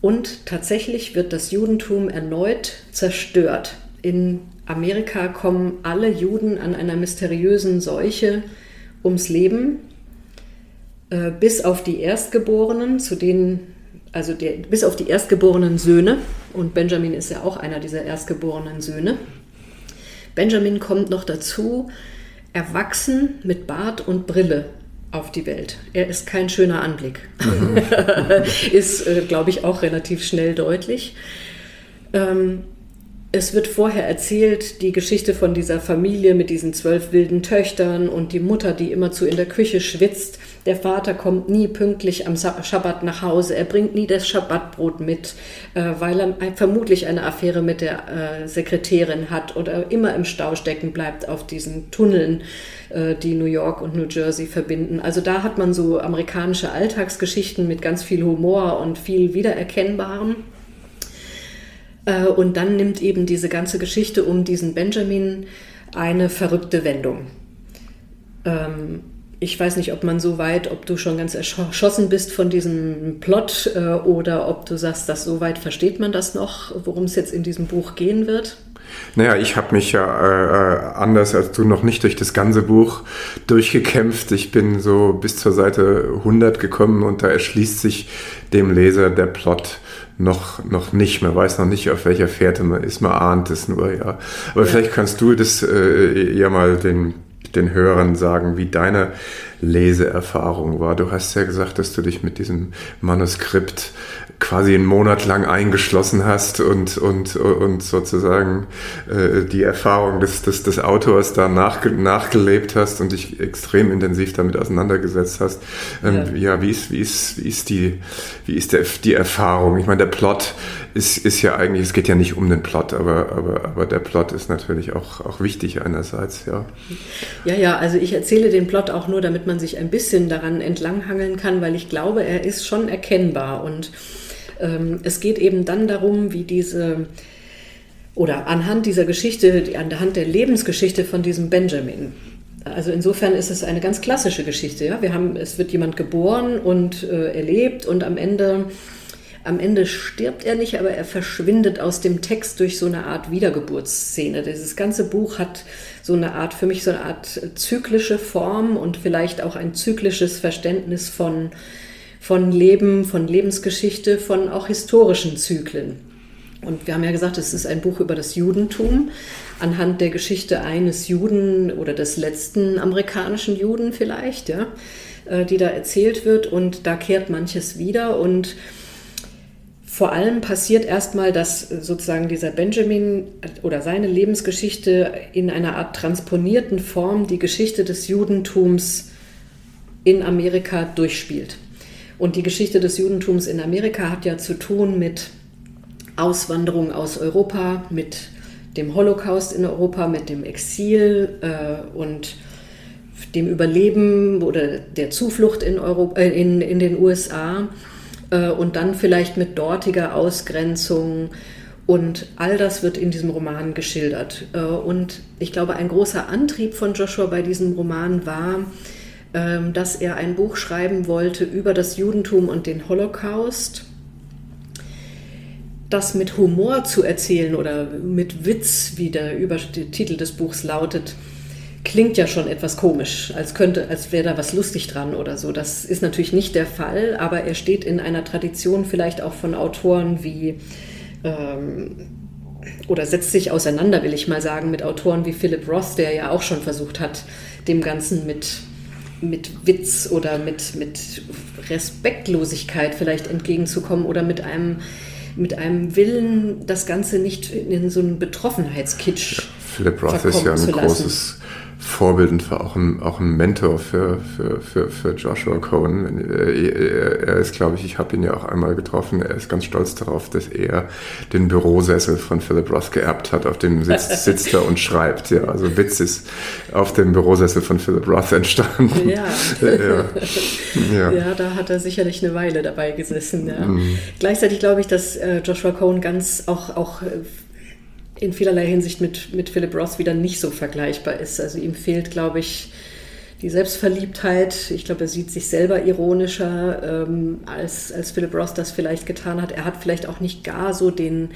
Und tatsächlich wird das Judentum erneut zerstört in Amerika kommen alle Juden an einer mysteriösen Seuche ums Leben, äh, bis auf die Erstgeborenen, zu denen, also der, bis auf die erstgeborenen Söhne, und Benjamin ist ja auch einer dieser erstgeborenen Söhne. Benjamin kommt noch dazu, erwachsen mit Bart und Brille auf die Welt. Er ist kein schöner Anblick. Ist, äh, glaube ich, auch relativ schnell deutlich. Ähm, es wird vorher erzählt, die Geschichte von dieser Familie mit diesen zwölf wilden Töchtern und die Mutter, die immerzu in der Küche schwitzt. Der Vater kommt nie pünktlich am Schabbat nach Hause. Er bringt nie das Schabbatbrot mit, äh, weil er vermutlich eine Affäre mit der äh, Sekretärin hat oder immer im Stau stecken bleibt auf diesen Tunneln, äh, die New York und New Jersey verbinden. Also da hat man so amerikanische Alltagsgeschichten mit ganz viel Humor und viel Wiedererkennbarem. Äh, und dann nimmt eben diese ganze Geschichte um diesen Benjamin eine verrückte Wendung. Ähm, ich weiß nicht, ob man so weit, ob du schon ganz erschossen bist von diesem Plot äh, oder ob du sagst, dass so weit versteht man das noch, worum es jetzt in diesem Buch gehen wird. Naja, ich habe mich ja äh, äh anders als du noch nicht durch das ganze Buch durchgekämpft. Ich bin so bis zur Seite 100 gekommen und da erschließt sich dem Leser der Plot noch, noch nicht. Man weiß noch nicht, auf welcher Fährte man ist. Man ahnt es nur, ja. Aber ja. vielleicht kannst du das äh, ja mal den den Hörern sagen, wie deine Leseerfahrung war. Du hast ja gesagt, dass du dich mit diesem Manuskript quasi einen Monat lang eingeschlossen hast und, und, und sozusagen äh, die Erfahrung des, des, des Autors da nachge nachgelebt hast und dich extrem intensiv damit auseinandergesetzt hast. Ähm, ja. ja, wie ist, wie ist, wie ist die, wie ist der, die Erfahrung? Ich meine, der Plot ist, ist ja eigentlich, es geht ja nicht um den Plot, aber, aber, aber der Plot ist natürlich auch, auch wichtig einerseits, ja. Ja, ja, also ich erzähle den Plot auch nur, damit man sich ein bisschen daran entlanghangeln kann, weil ich glaube, er ist schon erkennbar und es geht eben dann darum, wie diese, oder anhand dieser Geschichte, anhand der Lebensgeschichte von diesem Benjamin. Also insofern ist es eine ganz klassische Geschichte. Ja? Wir haben, es wird jemand geboren und äh, erlebt und am Ende, am Ende stirbt er nicht, aber er verschwindet aus dem Text durch so eine Art Wiedergeburtsszene. Dieses ganze Buch hat so eine Art, für mich so eine Art zyklische Form und vielleicht auch ein zyklisches Verständnis von von Leben, von Lebensgeschichte, von auch historischen Zyklen. Und wir haben ja gesagt, es ist ein Buch über das Judentum anhand der Geschichte eines Juden oder des letzten amerikanischen Juden vielleicht, ja, äh, die da erzählt wird. Und da kehrt manches wieder. Und vor allem passiert erstmal, dass sozusagen dieser Benjamin oder seine Lebensgeschichte in einer Art transponierten Form die Geschichte des Judentums in Amerika durchspielt. Und die Geschichte des Judentums in Amerika hat ja zu tun mit Auswanderung aus Europa, mit dem Holocaust in Europa, mit dem Exil äh, und dem Überleben oder der Zuflucht in, Europa, äh, in, in den USA äh, und dann vielleicht mit dortiger Ausgrenzung. Und all das wird in diesem Roman geschildert. Äh, und ich glaube, ein großer Antrieb von Joshua bei diesem Roman war, dass er ein Buch schreiben wollte über das Judentum und den Holocaust. Das mit Humor zu erzählen oder mit Witz, wie der Übertitel des Buchs lautet, klingt ja schon etwas komisch, als könnte, als wäre da was lustig dran oder so. Das ist natürlich nicht der Fall, aber er steht in einer Tradition vielleicht auch von Autoren wie ähm, oder setzt sich auseinander, will ich mal sagen, mit Autoren wie Philip Roth, der ja auch schon versucht hat, dem Ganzen mit mit Witz oder mit, mit Respektlosigkeit vielleicht entgegenzukommen oder mit einem, mit einem Willen, das Ganze nicht in so einen Betroffenheitskitsch. Ja, Philip Roth ist ja ein großes Vorbild und war auch ein, auch ein Mentor für, für, für, für Joshua Cohen. Er ist, glaube ich, ich habe ihn ja auch einmal getroffen, er ist ganz stolz darauf, dass er den Bürosessel von Philip Roth geerbt hat, auf dem sitzt, sitzt er und schreibt. Ja, also Witz ist auf dem Bürosessel von Philip Roth entstanden. Ja. ja. ja. ja da hat er sicherlich eine Weile dabei gesessen. Ja. Mhm. Gleichzeitig glaube ich, dass äh, Joshua Cohen ganz auch, auch äh, in vielerlei Hinsicht mit, mit Philip Roth wieder nicht so vergleichbar ist. Also ihm fehlt, glaube ich, die Selbstverliebtheit. Ich glaube, er sieht sich selber ironischer, ähm, als, als Philip Roth das vielleicht getan hat. Er hat vielleicht auch nicht gar so den.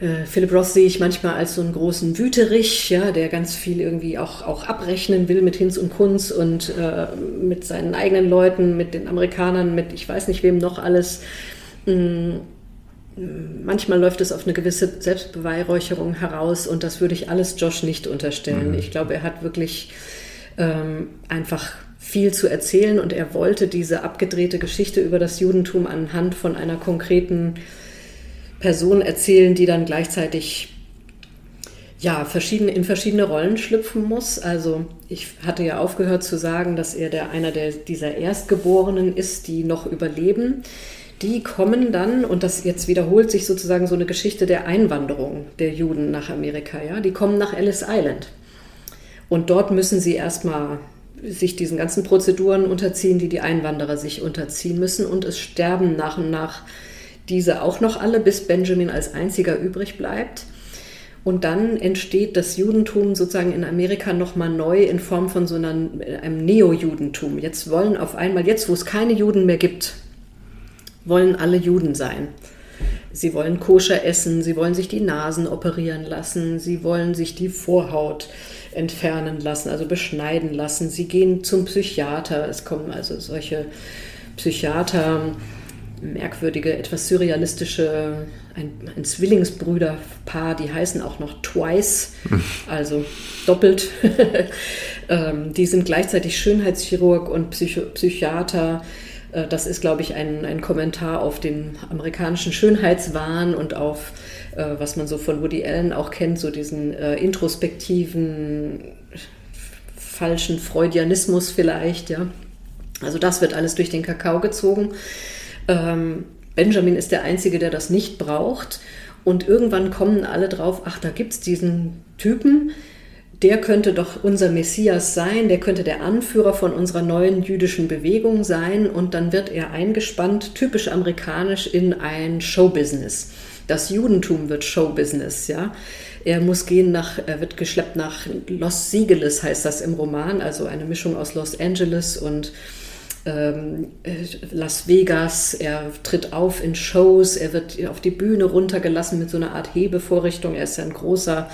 Äh, Philip Roth sehe ich manchmal als so einen großen Wüterich, ja, der ganz viel irgendwie auch, auch abrechnen will mit Hinz und Kunz und äh, mit seinen eigenen Leuten, mit den Amerikanern, mit ich weiß nicht wem noch alles. Mm manchmal läuft es auf eine gewisse Selbstbeweihräucherung heraus und das würde ich alles Josh nicht unterstellen. Mhm. Ich glaube, er hat wirklich ähm, einfach viel zu erzählen und er wollte diese abgedrehte Geschichte über das Judentum anhand von einer konkreten Person erzählen, die dann gleichzeitig ja, verschiedene, in verschiedene Rollen schlüpfen muss. Also ich hatte ja aufgehört zu sagen, dass er der, einer der, dieser Erstgeborenen ist, die noch überleben die kommen dann, und das jetzt wiederholt sich sozusagen so eine Geschichte der Einwanderung der Juden nach Amerika, ja, die kommen nach Ellis Island. Und dort müssen sie erstmal sich diesen ganzen Prozeduren unterziehen, die die Einwanderer sich unterziehen müssen. Und es sterben nach und nach diese auch noch alle, bis Benjamin als einziger übrig bleibt. Und dann entsteht das Judentum sozusagen in Amerika nochmal neu in Form von so einem Neo-Judentum. Jetzt wollen auf einmal, jetzt wo es keine Juden mehr gibt, wollen alle Juden sein. Sie wollen koscher essen, sie wollen sich die Nasen operieren lassen, sie wollen sich die Vorhaut entfernen lassen, also beschneiden lassen. Sie gehen zum Psychiater. Es kommen also solche Psychiater, merkwürdige, etwas surrealistische, ein, ein Zwillingsbrüderpaar, die heißen auch noch Twice, also doppelt. Ähm, die sind gleichzeitig Schönheitschirurg und Psycho Psychiater. Äh, das ist, glaube ich, ein, ein Kommentar auf den amerikanischen Schönheitswahn und auf, äh, was man so von Woody Allen auch kennt, so diesen äh, introspektiven, falschen Freudianismus vielleicht, ja. Also das wird alles durch den Kakao gezogen. Ähm, Benjamin ist der Einzige, der das nicht braucht. Und irgendwann kommen alle drauf, ach, da gibt es diesen Typen, der könnte doch unser Messias sein, der könnte der Anführer von unserer neuen jüdischen Bewegung sein. Und dann wird er eingespannt, typisch amerikanisch, in ein Showbusiness. Das Judentum wird Showbusiness, ja. Er muss gehen nach, er wird geschleppt nach Los Siegeles, heißt das im Roman, also eine Mischung aus Los Angeles und ähm, Las Vegas, er tritt auf in Shows, er wird auf die Bühne runtergelassen mit so einer Art Hebevorrichtung. Er ist ja ein großer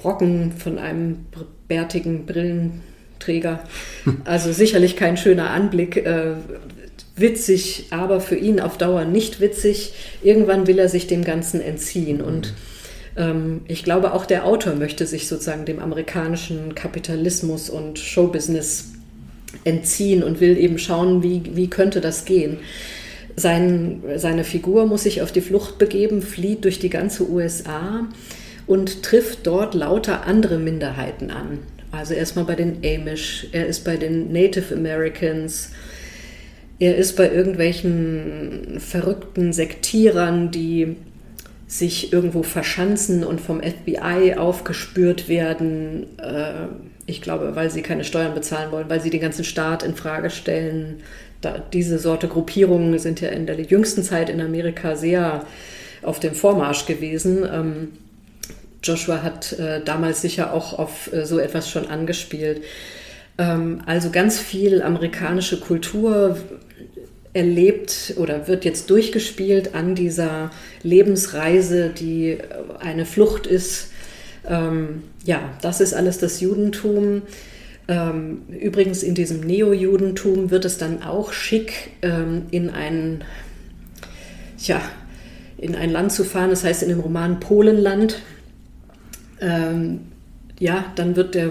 Brocken von einem bärtigen Brillenträger. Also sicherlich kein schöner Anblick. Äh, witzig, aber für ihn auf Dauer nicht witzig. Irgendwann will er sich dem Ganzen entziehen. Und ähm, ich glaube, auch der Autor möchte sich sozusagen dem amerikanischen Kapitalismus und Showbusiness entziehen und will eben schauen, wie, wie könnte das gehen. Sein, seine Figur muss sich auf die Flucht begeben, flieht durch die ganze USA und trifft dort lauter andere Minderheiten an. Also erstmal bei den Amish, er ist bei den Native Americans, er ist bei irgendwelchen verrückten Sektierern, die sich irgendwo verschanzen und vom FBI aufgespürt werden. Äh, ich glaube, weil sie keine Steuern bezahlen wollen, weil sie den ganzen Staat in Frage stellen. Da, diese Sorte Gruppierungen sind ja in der jüngsten Zeit in Amerika sehr auf dem Vormarsch gewesen. Joshua hat äh, damals sicher auch auf äh, so etwas schon angespielt. Ähm, also ganz viel amerikanische Kultur erlebt oder wird jetzt durchgespielt an dieser Lebensreise, die äh, eine Flucht ist ähm, ja, das ist alles das Judentum. Ähm, übrigens in diesem Neo-Judentum wird es dann auch schick, ähm, in ein, ja, in ein Land zu fahren, das heißt in dem Roman Polenland. Ähm, ja, dann wird, der,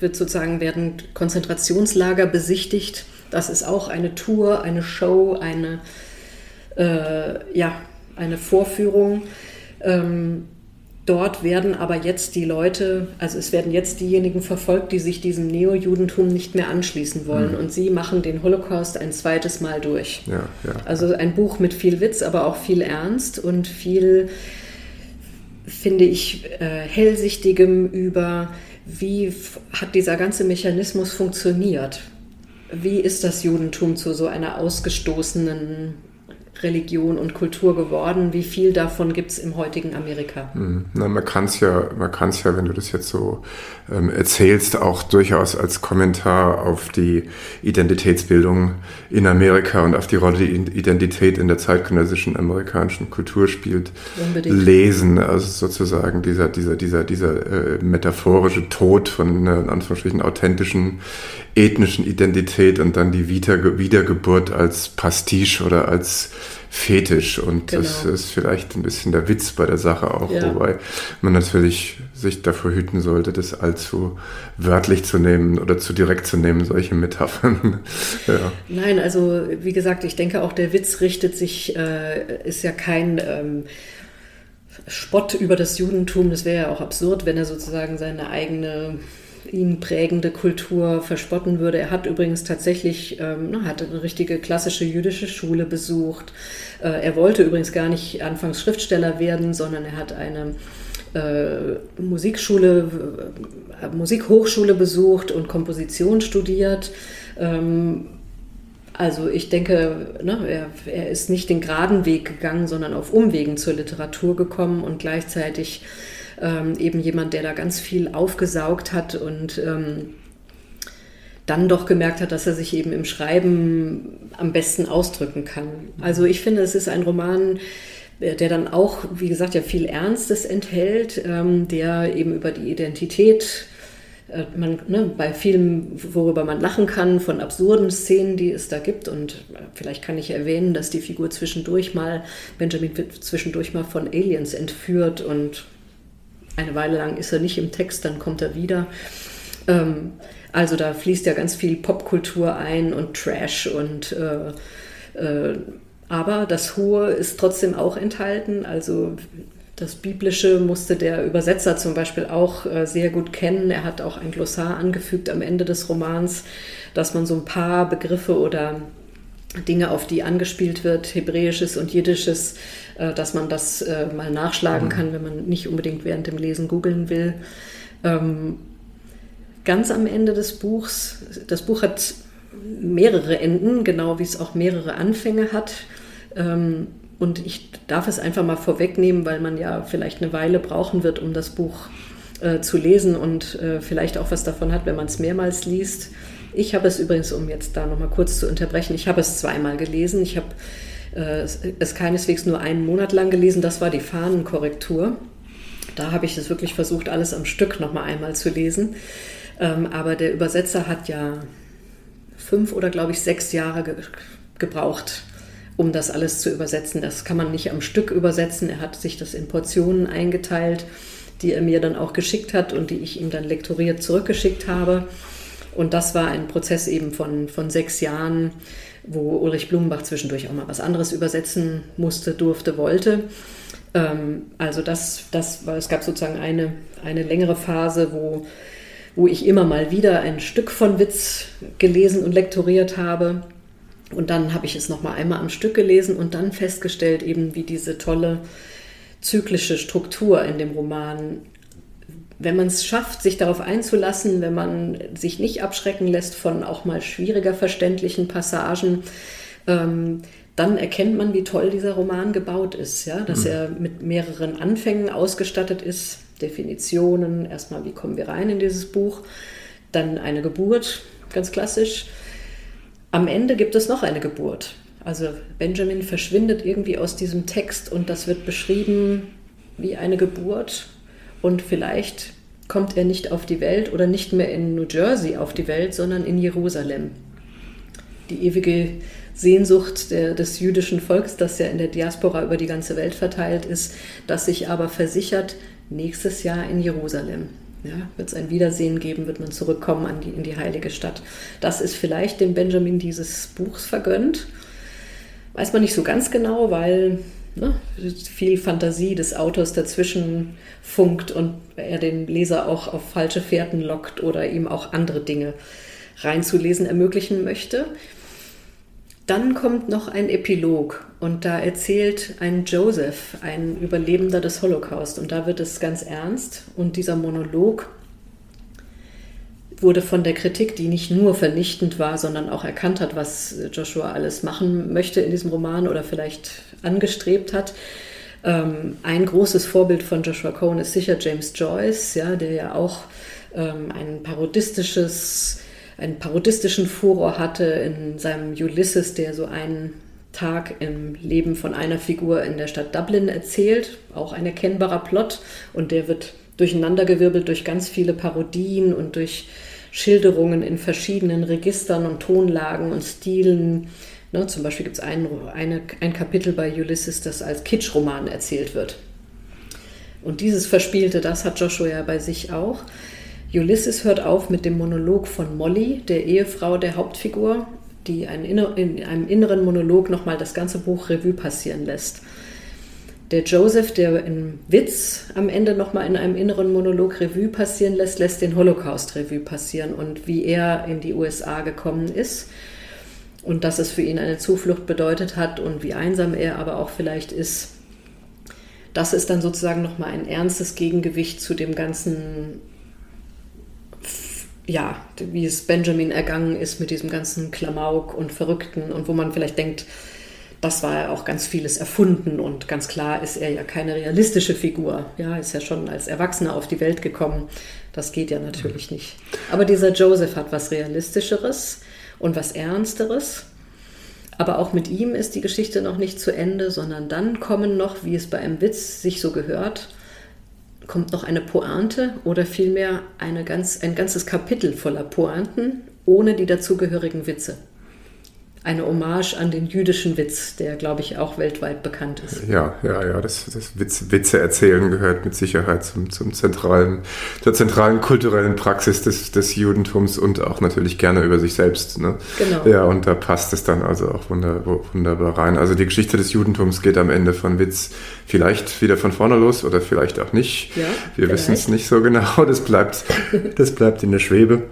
wird sozusagen werden Konzentrationslager besichtigt. Das ist auch eine Tour, eine Show, eine, äh, ja, eine Vorführung. Ähm, Dort werden aber jetzt die Leute, also es werden jetzt diejenigen verfolgt, die sich diesem Neo-Judentum nicht mehr anschließen wollen. Mhm. Und sie machen den Holocaust ein zweites Mal durch. Ja, ja. Also ein Buch mit viel Witz, aber auch viel Ernst und viel, finde ich, äh, hellsichtigem über, wie hat dieser ganze Mechanismus funktioniert. Wie ist das Judentum zu so einer ausgestoßenen Religion und Kultur geworden. Wie viel davon gibt es im heutigen Amerika? Hm. Na, man kann es ja, man kann es ja, wenn du das jetzt so ähm, erzählst, auch durchaus als Kommentar auf die Identitätsbildung in Amerika und auf die Rolle, die Identität in der zeitgenössischen amerikanischen Kultur spielt, Unbedingt. lesen. Also sozusagen dieser, dieser, dieser, dieser äh, metaphorische Tod von äh, in Anführungsstrichen authentischen ethnischen Identität und dann die Wiedergeburt als Pastiche oder als Fetisch. Und genau. das ist vielleicht ein bisschen der Witz bei der Sache auch, ja. wobei man natürlich sich davor hüten sollte, das allzu wörtlich zu nehmen oder zu direkt zu nehmen, solche Metaphern. ja. Nein, also wie gesagt, ich denke auch der Witz richtet sich, äh, ist ja kein ähm, Spott über das Judentum. Das wäre ja auch absurd, wenn er sozusagen seine eigene ihn prägende Kultur verspotten würde. Er hat übrigens tatsächlich, ähm, hat eine richtige klassische jüdische Schule besucht. Äh, er wollte übrigens gar nicht anfangs Schriftsteller werden, sondern er hat eine äh, Musikschule, äh, Musikhochschule besucht und Komposition studiert. Ähm, Also ich denke, ne, er, er, ist nicht den geraden Weg gegangen, sondern auf Umwegen zur Literatur gekommen und gleichzeitig ähm, eben jemand, der da ganz viel aufgesaugt hat und ähm, dann doch gemerkt hat, dass er sich eben im Schreiben am besten ausdrücken kann. Also ich finde, es ist ein Roman, äh, der dann auch, wie gesagt, ja viel Ernstes enthält, ähm, der eben über die Identität äh, man, ne, bei vielem, worüber man lachen kann, von absurden Szenen, die es da gibt. Und äh, vielleicht kann ich erwähnen, dass die Figur zwischendurch mal, Benjamin wird zwischendurch mal von Aliens entführt und eine Weile lang ist er nicht im Text, dann kommt er wieder. Ähm, also da fließt ja ganz viel Popkultur ein und Trash und äh, äh, aber das Hohe ist trotzdem auch enthalten. Also das Biblische musste der Übersetzer zum Beispiel auch äh, sehr gut kennen. Er hat auch ein Glossar angefügt am Ende des Romans, dass man so ein paar Begriffe oder Dinge, auf die angespielt wird, Hebräisches und Jiddisches, äh, dass man das äh, mal nachschlagen mhm. kann, wenn man nicht unbedingt während dem Lesen googeln will. Ähm, ganz am Ende des Buchs, das Buch hat mehrere Enden, genau wie es auch mehrere Anfänge hat. Ähm, und ich darf es einfach mal vorwegnehmen, weil man ja vielleicht eine Weile brauchen wird, um das Buch äh, zu lesen und vielleicht auch was davon hat, wenn man es mehrmals liest. Ich habe es übrigens, um jetzt da nochmal kurz zu unterbrechen, ich habe es zweimal gelesen. Ich habe äh, es keineswegs nur einen Monat lang gelesen. Das war die Fahnenkorrektur. Da habe ich es wirklich versucht, alles am Stück nochmal einmal zu lesen. Ähm, aber der Übersetzer hat ja fünf oder, glaube ich, sechs Jahre ge gebraucht, um das alles zu übersetzen. Das kann man nicht am Stück übersetzen. Er hat sich das in Portionen eingeteilt, die er mir dann auch geschickt hat und die ich ihm dann lektoriert zurückgeschickt habe. Und das war ein Prozess eben von, von sechs Jahren, wo Ulrich Blumenbach zwischendurch auch mal was anderes übersetzen musste, durfte, wollte. Ähm, also das, das war, es gab sozusagen eine, eine längere Phase, wo, wo ich immer mal wieder ein Stück von Witz gelesen und lektoriert habe und dann habe ich es noch mal einmal am Stück gelesen und dann festgestellt, eben wie diese tolle zyklische Struktur in dem Roman, wenn man es schafft, sich darauf einzulassen, wenn man sich nicht abschrecken lässt von auch mal schwieriger verständlichen Passagen, ähm, dann erkennt man, wie toll dieser Roman gebaut ist, ja, dass mhm. er mit mehreren Anfängen ausgestattet ist, Definitionen, erstmal, wie kommen wir rein in dieses Buch, dann eine Geburt, ganz klassisch, am Ende gibt es noch eine Geburt. Also Benjamin verschwindet irgendwie aus diesem Text und das wird beschrieben wie eine Geburt und vielleicht kommt er nicht auf die Welt oder nicht mehr in New Jersey auf die Welt, sondern in Jerusalem. Die ewige Sehnsucht der, des jüdischen Volks, das ja in der Diaspora über die ganze Welt verteilt ist, das sich aber versichert, nächstes Jahr in Jerusalem. Ja, wird es ein Wiedersehen geben, wird man zurückkommen die, in die heilige Stadt. Das ist vielleicht dem Benjamin dieses Buchs vergönnt. Weiß man nicht so ganz genau, weil ne, viel Fantasie des Autors dazwischen funkt und er den Leser auch auf falsche Fährten lockt oder ihm auch andere Dinge reinzulesen ermöglichen möchte. Dann kommt noch ein Epilog und da erzählt ein Joseph, ein Überlebender des Holocaust. Und da wird es ganz ernst. Und dieser Monolog wurde von der Kritik, die nicht nur vernichtend war, sondern auch erkannt hat, was Joshua alles machen möchte in diesem Roman oder vielleicht angestrebt hat. Ähm, ein großes Vorbild von Joshua Cohen ist sicher James Joyce, ja, der ja auch ähm, ein parodistisches einen parodistischen Furor hatte in seinem Ulysses, der so einen Tag im Leben von einer Figur in der Stadt Dublin erzählt. Auch ein erkennbarer Plot und der wird durcheinandergewirbelt durch ganz viele Parodien und durch Schilderungen in verschiedenen Registern und Tonlagen und Stilen. Ne, zum Beispiel gibt es ein, ein Kapitel bei Ulysses, das als Kitschroman erzählt wird. Und dieses Verspielte, das hat Joshua ja bei sich auch. Ulysses hört auf mit dem Monolog von Molly, der Ehefrau der Hauptfigur, die in einem inneren Monolog nochmal das ganze Buch Revue passieren lässt. Der Joseph, der in Witz am Ende nochmal in einem inneren Monolog Revue passieren lässt, lässt den Holocaust Revue passieren und wie er in die USA gekommen ist und dass es für ihn eine Zuflucht bedeutet hat und wie einsam er aber auch vielleicht ist. Das ist dann sozusagen nochmal ein ernstes Gegengewicht zu dem ganzen ja, wie es Benjamin ergangen ist mit diesem ganzen Klamauk und Verrückten und wo man vielleicht denkt, das war ja auch ganz vieles erfunden und ganz klar ist er ja keine realistische Figur. Ja, ist ja schon als Erwachsener auf die Welt gekommen. Das geht ja natürlich nicht. Aber dieser Joseph hat was Realistischeres und was Ernsteres. Aber auch mit ihm ist die Geschichte noch nicht zu Ende, sondern dann kommen noch, wie es bei einem Witz sich so gehört, kommt noch eine Pointe oder vielmehr eine ganz, ein ganzes Kapitel voller Pointen ohne die dazugehörigen Witze eine Hommage an den jüdischen Witz, der, glaube ich, auch weltweit bekannt ist. Ja, ja, ja, das, das Witz, Witze erzählen gehört mit Sicherheit zum, zum zentralen, zur zentralen kulturellen Praxis des, des Judentums und auch natürlich gerne über sich selbst. Ne? Genau. Ja, und da passt es dann also auch wunder, wunderbar rein. Also die Geschichte des Judentums geht am Ende von Witz vielleicht wieder von vorne los oder vielleicht auch nicht. Ja, Wir wissen es nicht so genau. Das bleibt, das bleibt in der Schwebe.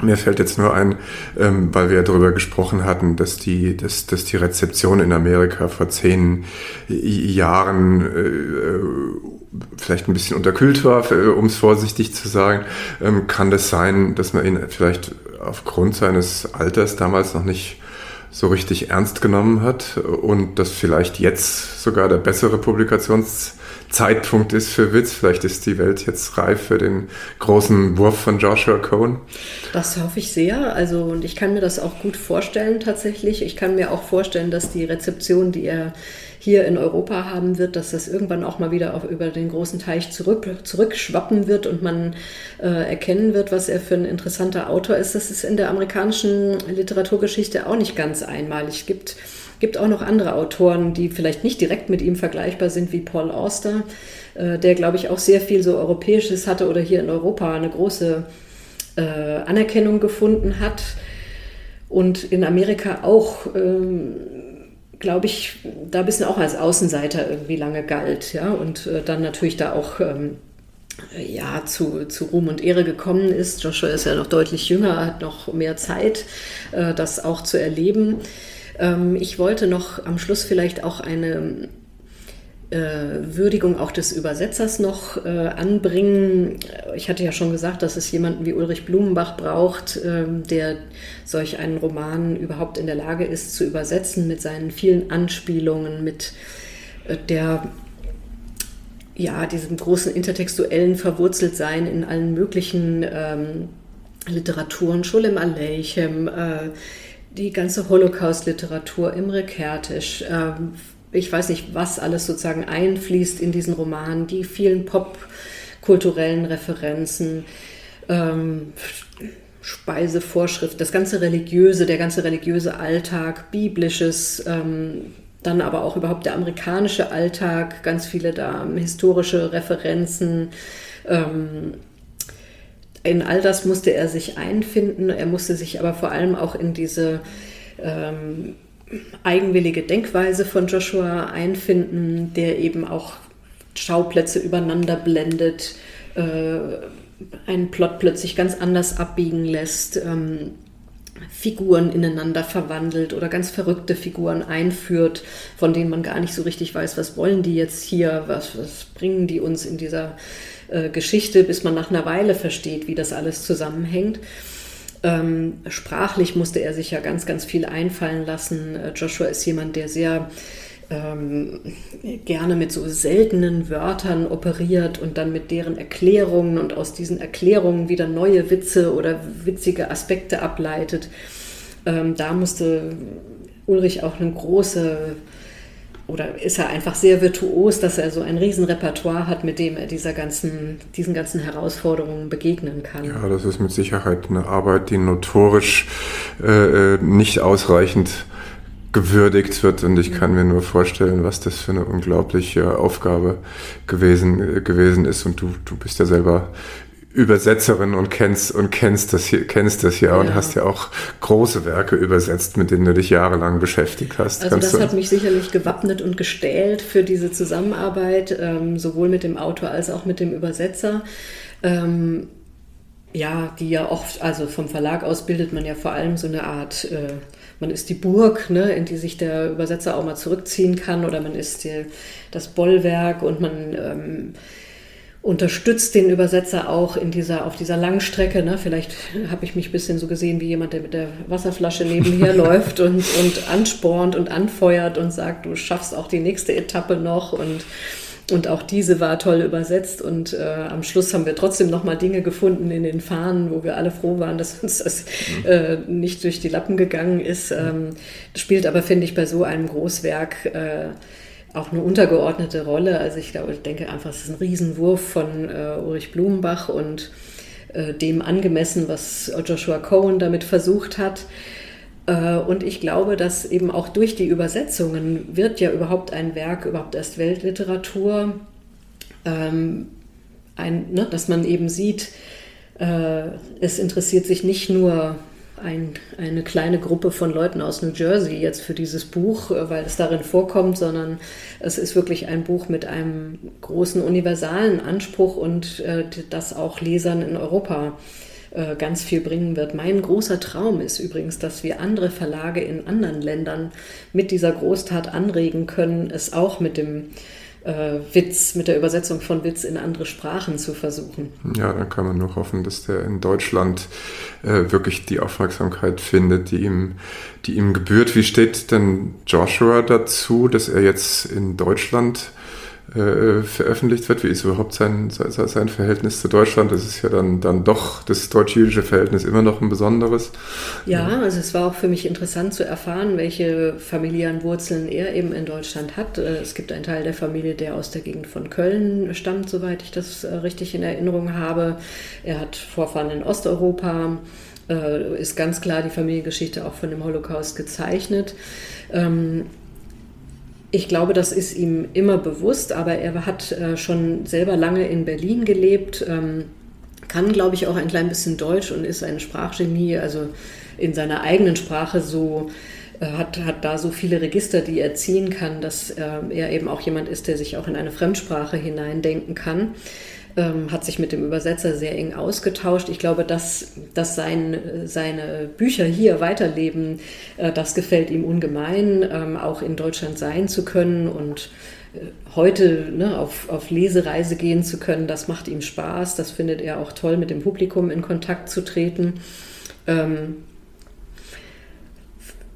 Mir fällt jetzt nur ein, ähm, weil wir darüber gesprochen hatten, dass die, dass, dass die Rezeption in Amerika vor zehn Jahren äh, vielleicht ein bisschen unterkühlt war, um es vorsichtig zu sagen. Ähm, kann das sein, dass man ihn vielleicht aufgrund seines Alters damals noch nicht so richtig ernst genommen hat und dass vielleicht jetzt sogar der bessere Publikations Zeitpunkt ist für Witz. Vielleicht ist die Welt jetzt reif für den großen Wurf von Joshua Cohen. Das hoffe ich sehr. Also, und ich kann mir das auch gut vorstellen tatsächlich. Ich kann mir auch vorstellen, dass die Rezeption, die er hier in Europa haben wird, dass das irgendwann auch mal wieder auf, über den großen Teich zurück, zurückschwappen wird und man äh, erkennen wird, was er für ein interessanter Autor ist. Das ist in der amerikanischen Literaturgeschichte auch nicht ganz einmalig. Es gibt gibt auch noch andere Autoren, die vielleicht nicht direkt mit ihm vergleichbar sind, wie Paul Auster, äh, der, glaube ich, auch sehr viel so Europäisches hatte oder hier in Europa eine große äh, Anerkennung gefunden hat und in Amerika auch, ähm, glaube ich, da ein bisschen auch als Außenseiter irgendwie lange galt, ja, und äh, dann natürlich da auch ähm, ja, zu, zu Ruhm und Ehre gekommen ist. Joshua ist ja noch deutlich jünger, hat noch mehr Zeit, äh, das auch zu erleben. Ähm, ich wollte noch am Schluss vielleicht auch eine äh, Würdigung auch des Übersetzers noch äh, anbringen. Ich hatte ja schon gesagt, dass es jemanden wie Ulrich Blumenbach braucht, ähm, der solch einen Roman überhaupt in der Lage ist zu übersetzen mit seinen vielen Anspielungen, mit äh, der ja, diesem großen intertextuellen Verwurzeltsein in allen möglichen ähm, Literaturen, Scholem Aleichem, äh, die ganze Holocaust-Literatur, Imre Kertész, ähm, ich weiß nicht, was alles sozusagen einfließt in diesen Roman, die vielen popkulturellen Referenzen, ähm, Speisevorschrift, das ganze religiöse, der ganze religiöse Alltag, biblisches, ähm, dann aber auch überhaupt der amerikanische Alltag, ganz viele da historische Referenzen, in all das musste er sich einfinden. Er musste sich aber vor allem auch in diese ähm, eigenwillige Denkweise von Joshua einfinden, der eben auch Schauplätze übereinander blendet, äh, einen Plot plötzlich ganz anders abbiegen lässt, ähm, Figuren ineinander verwandelt oder ganz verrückte Figuren einführt, von denen man gar nicht so richtig weiß, was wollen die jetzt hier, was, was bringen die uns in dieser äh, Geschichte, bis man nach einer Weile versteht, wie das alles zusammenhängt. Ähm, sprachlich musste er sich ja ganz, ganz viel einfallen lassen. Äh, Joshua ist jemand, der sehr ähm, gerne mit so seltenen Wörtern operiert und dann mit deren Erklärungen und aus diesen Erklärungen wieder neue Witze oder witzige Aspekte ableitet. Ähm, da musste Ulrich auch eine große oder ist er einfach sehr virtuos, dass er so ein Riesenrepertoire hat, mit dem er dieser ganzen, diesen ganzen Herausforderungen begegnen kann. Ja, das ist mit Sicherheit eine Arbeit, die notorisch äh, äh nicht ausreichend gewürdigt wird und ich kann mir nur vorstellen, was das für eine unglaubliche Aufgabe gewesen, gewesen ist und du, du bist ja selber Übersetzerin und kennst und kennst das hier, kennst das ja, ja, und hast ja auch große Werke übersetzt, mit denen du dich jahrelang beschäftigt hast. Also Kannst das hat mich sicherlich gewappnet und gestählt für diese Zusammenarbeit, ähm, sowohl mit dem Autor als auch mit dem Übersetzer. Ähm, ja, die ja oft, also vom Verlag aus bildet man ja vor allem so eine Art, äh, man ist die Burg, ne, in die sich der Übersetzer auch mal zurückziehen kann, oder man ist die, das Bollwerk und man ähm, unterstützt den Übersetzer auch in dieser, auf dieser Langstrecke. Ne? Vielleicht habe ich mich ein bisschen so gesehen wie jemand, der mit der Wasserflasche nebenher läuft und, und anspornt und anfeuert und sagt, du schaffst auch die nächste Etappe noch und und auch diese war toll übersetzt und äh, am Schluss haben wir trotzdem noch mal Dinge gefunden in den Fahnen, wo wir alle froh waren, dass uns das äh, nicht durch die Lappen gegangen ist. Ähm, das spielt aber, finde ich, bei so einem Großwerk äh, auch eine untergeordnete Rolle. Also ich glaube, ich denke einfach, es ist ein Riesenwurf von äh, Ulrich Blumenbach und äh, dem angemessen, was Joshua Cohen damit versucht hat. Äh, und ich glaube, dass eben auch durch die Übersetzungen wird ja überhaupt ein Werk überhaupt erst Weltliteratur, ähm, ein, ne, dass man eben sieht, äh, es interessiert sich nicht nur ein, eine kleine Gruppe von Leuten aus New Jersey jetzt für dieses Buch, äh, weil es darin vorkommt, sondern es ist wirklich ein Buch mit einem großen universalen Anspruch und äh, das auch Lesern in Europa äh, ganz viel bringen wird. Mein großer Traum ist übrigens, dass wir andere Verlage in anderen Ländern mit dieser Großtat anregen können, es auch mit dem äh, Witz, mit der Übersetzung von Witz in andere Sprachen zu versuchen. Ja, dann kann man nur hoffen, dass der in Deutschland äh, wirklich die Aufmerksamkeit findet, die ihm, die ihm gebührt. Wie steht denn Joshua dazu, dass er jetzt in Deutschland äh, veröffentlicht wird. Wie ist überhaupt sein, sein Verhältnis zu Deutschland? Das ist ja dann, dann doch das deutsch-jüdische Verhältnis immer noch ein besonderes. Ja, also es war auch für mich interessant zu erfahren, welche familiären Wurzeln er eben in Deutschland hat. Äh, es gibt einen Teil der Familie, der aus der Gegend von Köln stammt, soweit ich das äh, richtig in Erinnerung habe. Er hat Vorfahren in Osteuropa, ist ganz klar die Familiengeschichte auch von dem Holocaust gezeichnet. Ich glaube, das ist ihm immer bewusst, aber er hat äh, schon selber lange in Berlin gelebt, ähm, kann, glaube ich, auch ein klein bisschen Deutsch und ist ein Sprachgenie, also in seiner eigenen Sprache so äh, hat, hat da so viele Register, die er ziehen kann, dass äh, er eben auch jemand ist, der sich auch in eine Fremdsprache hineindenken kann ähm, hat sich mit dem Übersetzer sehr eng ausgetauscht. Ich glaube, dass, dass sein, seine Bücher hier weiterleben, äh, das gefällt ihm ungemein, ähm, auch in Deutschland sein zu können und äh, heute ne, auf, auf Lesereise gehen zu können, das macht ihm Spaß. Das findet er auch toll, mit dem Publikum in Kontakt zu treten. Ähm,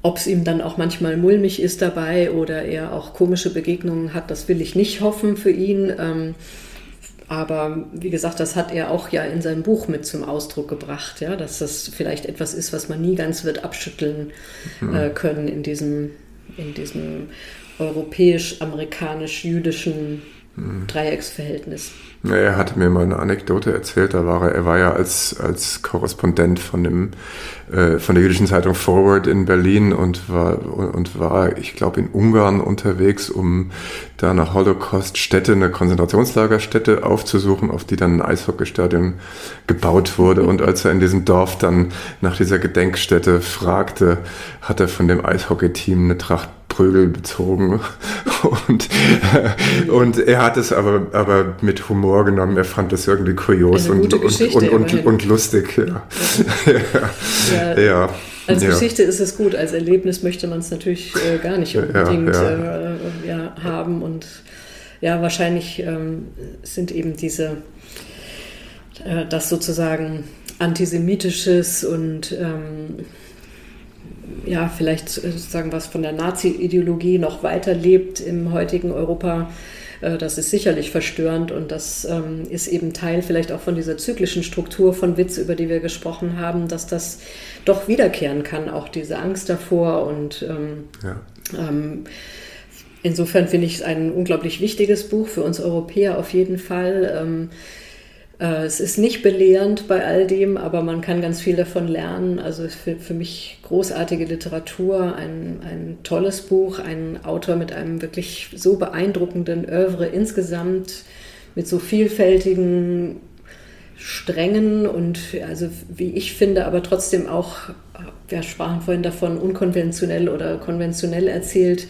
ob es ihm dann auch manchmal mulmig ist dabei oder er auch komische Begegnungen hat, das will ich nicht hoffen für ihn. Ähm, aber wie gesagt, das hat er auch ja in seinem Buch mit zum Ausdruck gebracht, ja, dass das vielleicht etwas ist, was man nie ganz wird abschütteln mhm. äh, können in diesem, in diesem europäisch-amerikanisch-jüdischen mhm. Dreiecksverhältnis. Er hatte mir mal eine Anekdote erzählt, da war er, er war ja als, als Korrespondent von dem, äh, von der jüdischen Zeitung Forward in Berlin und war, und war, ich glaube, in Ungarn unterwegs, um da eine Holocaust-Stätte, eine Konzentrationslagerstätte aufzusuchen, auf die dann ein Eishockeystadion gebaut wurde. Und als er in diesem Dorf dann nach dieser Gedenkstätte fragte, hat er von dem Eishockey-Team eine Tracht Prügel bezogen. Und, äh, und er hat es aber, aber mit Humor genommen. Er fand das irgendwie kurios und, und, und, und, und, lustig. Ja. ja. ja. Als ja. Geschichte ist es gut, als Erlebnis möchte man es natürlich äh, gar nicht unbedingt äh, ja, haben. Und ja, wahrscheinlich ähm, sind eben diese, äh, das sozusagen antisemitisches und ähm, ja, vielleicht sozusagen was von der Nazi-Ideologie noch weiterlebt im heutigen Europa. Äh, das ist sicherlich verstörend und das ähm, ist eben Teil vielleicht auch von dieser zyklischen Struktur von Witz, über die wir gesprochen haben, dass das doch wiederkehren kann, auch diese Angst davor und ähm, ja. ähm, insofern finde ich es ein unglaublich wichtiges Buch für uns Europäer auf jeden Fall. Ähm, äh, es ist nicht belehrend bei all dem, aber man kann ganz viel davon lernen. Also für, für mich großartige Literatur, ein, ein tolles Buch, ein Autor mit einem wirklich so beeindruckenden Oeuvre insgesamt, mit so vielfältigen strengen und also wie ich finde, aber trotzdem auch, wir sprachen vorhin davon, unkonventionell oder konventionell erzählt,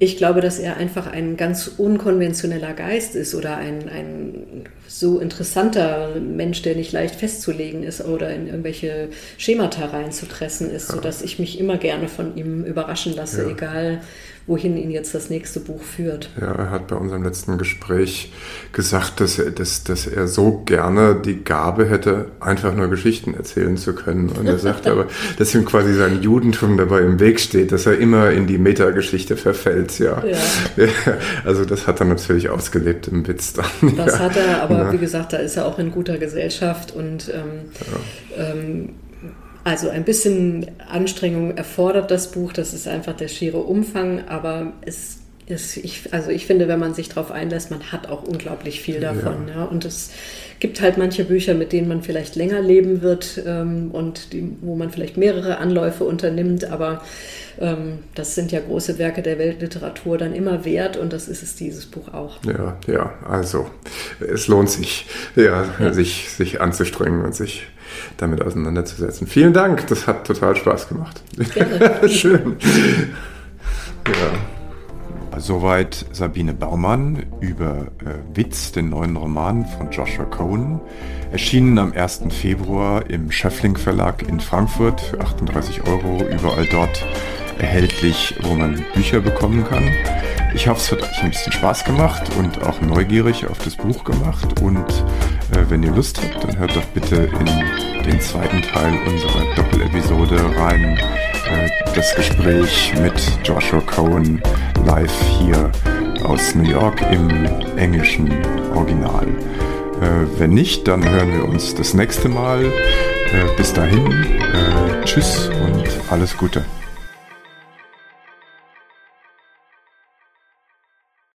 ich glaube, dass er einfach ein ganz unkonventioneller Geist ist oder ein, ein so interessanter Mensch, der nicht leicht festzulegen ist oder in irgendwelche Schemata reinzutressen ist, ja. sodass ich mich immer gerne von ihm überraschen lasse, ja. egal wohin ihn jetzt das nächste Buch führt. Ja, er hat bei unserem letzten Gespräch gesagt, dass er, dass, dass er so gerne die Gabe hätte, einfach nur Geschichten erzählen zu können. Und er sagt aber, dass ihm quasi sein Judentum dabei im Weg steht, dass er immer in die Metageschichte verfällt. Ja. ja. Also das hat er natürlich ausgelebt im Witz dann. Das ja. hat er, aber ja. wie gesagt, da ist er auch in guter Gesellschaft und ähm, ähm, also ein bisschen Anstrengung erfordert das Buch, das ist einfach der schiere Umfang, aber es ich, also ich finde, wenn man sich darauf einlässt, man hat auch unglaublich viel davon. Ja. ja. Und es gibt halt manche Bücher, mit denen man vielleicht länger leben wird ähm, und die, wo man vielleicht mehrere Anläufe unternimmt, aber ähm, das sind ja große Werke der Weltliteratur dann immer wert und das ist es dieses Buch auch. Ja, ja, also es lohnt sich, ja, ja. Sich, sich anzustrengen und sich damit auseinanderzusetzen. Vielen Dank, das hat total Spaß gemacht. Gerne. Schön. Ja. Soweit Sabine Baumann über äh, Witz, den neuen Roman von Joshua Cohen. Erschienen am 1. Februar im Schöffling Verlag in Frankfurt für 38 Euro, überall dort erhältlich, wo man Bücher bekommen kann. Ich hoffe, es hat euch ein bisschen Spaß gemacht und auch neugierig auf das Buch gemacht. Und äh, wenn ihr Lust habt, dann hört doch bitte in den zweiten Teil unserer Doppelepisode rein. Äh, das Gespräch mit Joshua Cohen live hier aus New York im englischen Original. Äh, wenn nicht, dann hören wir uns das nächste Mal. Äh, bis dahin, tschüss und alles Gute.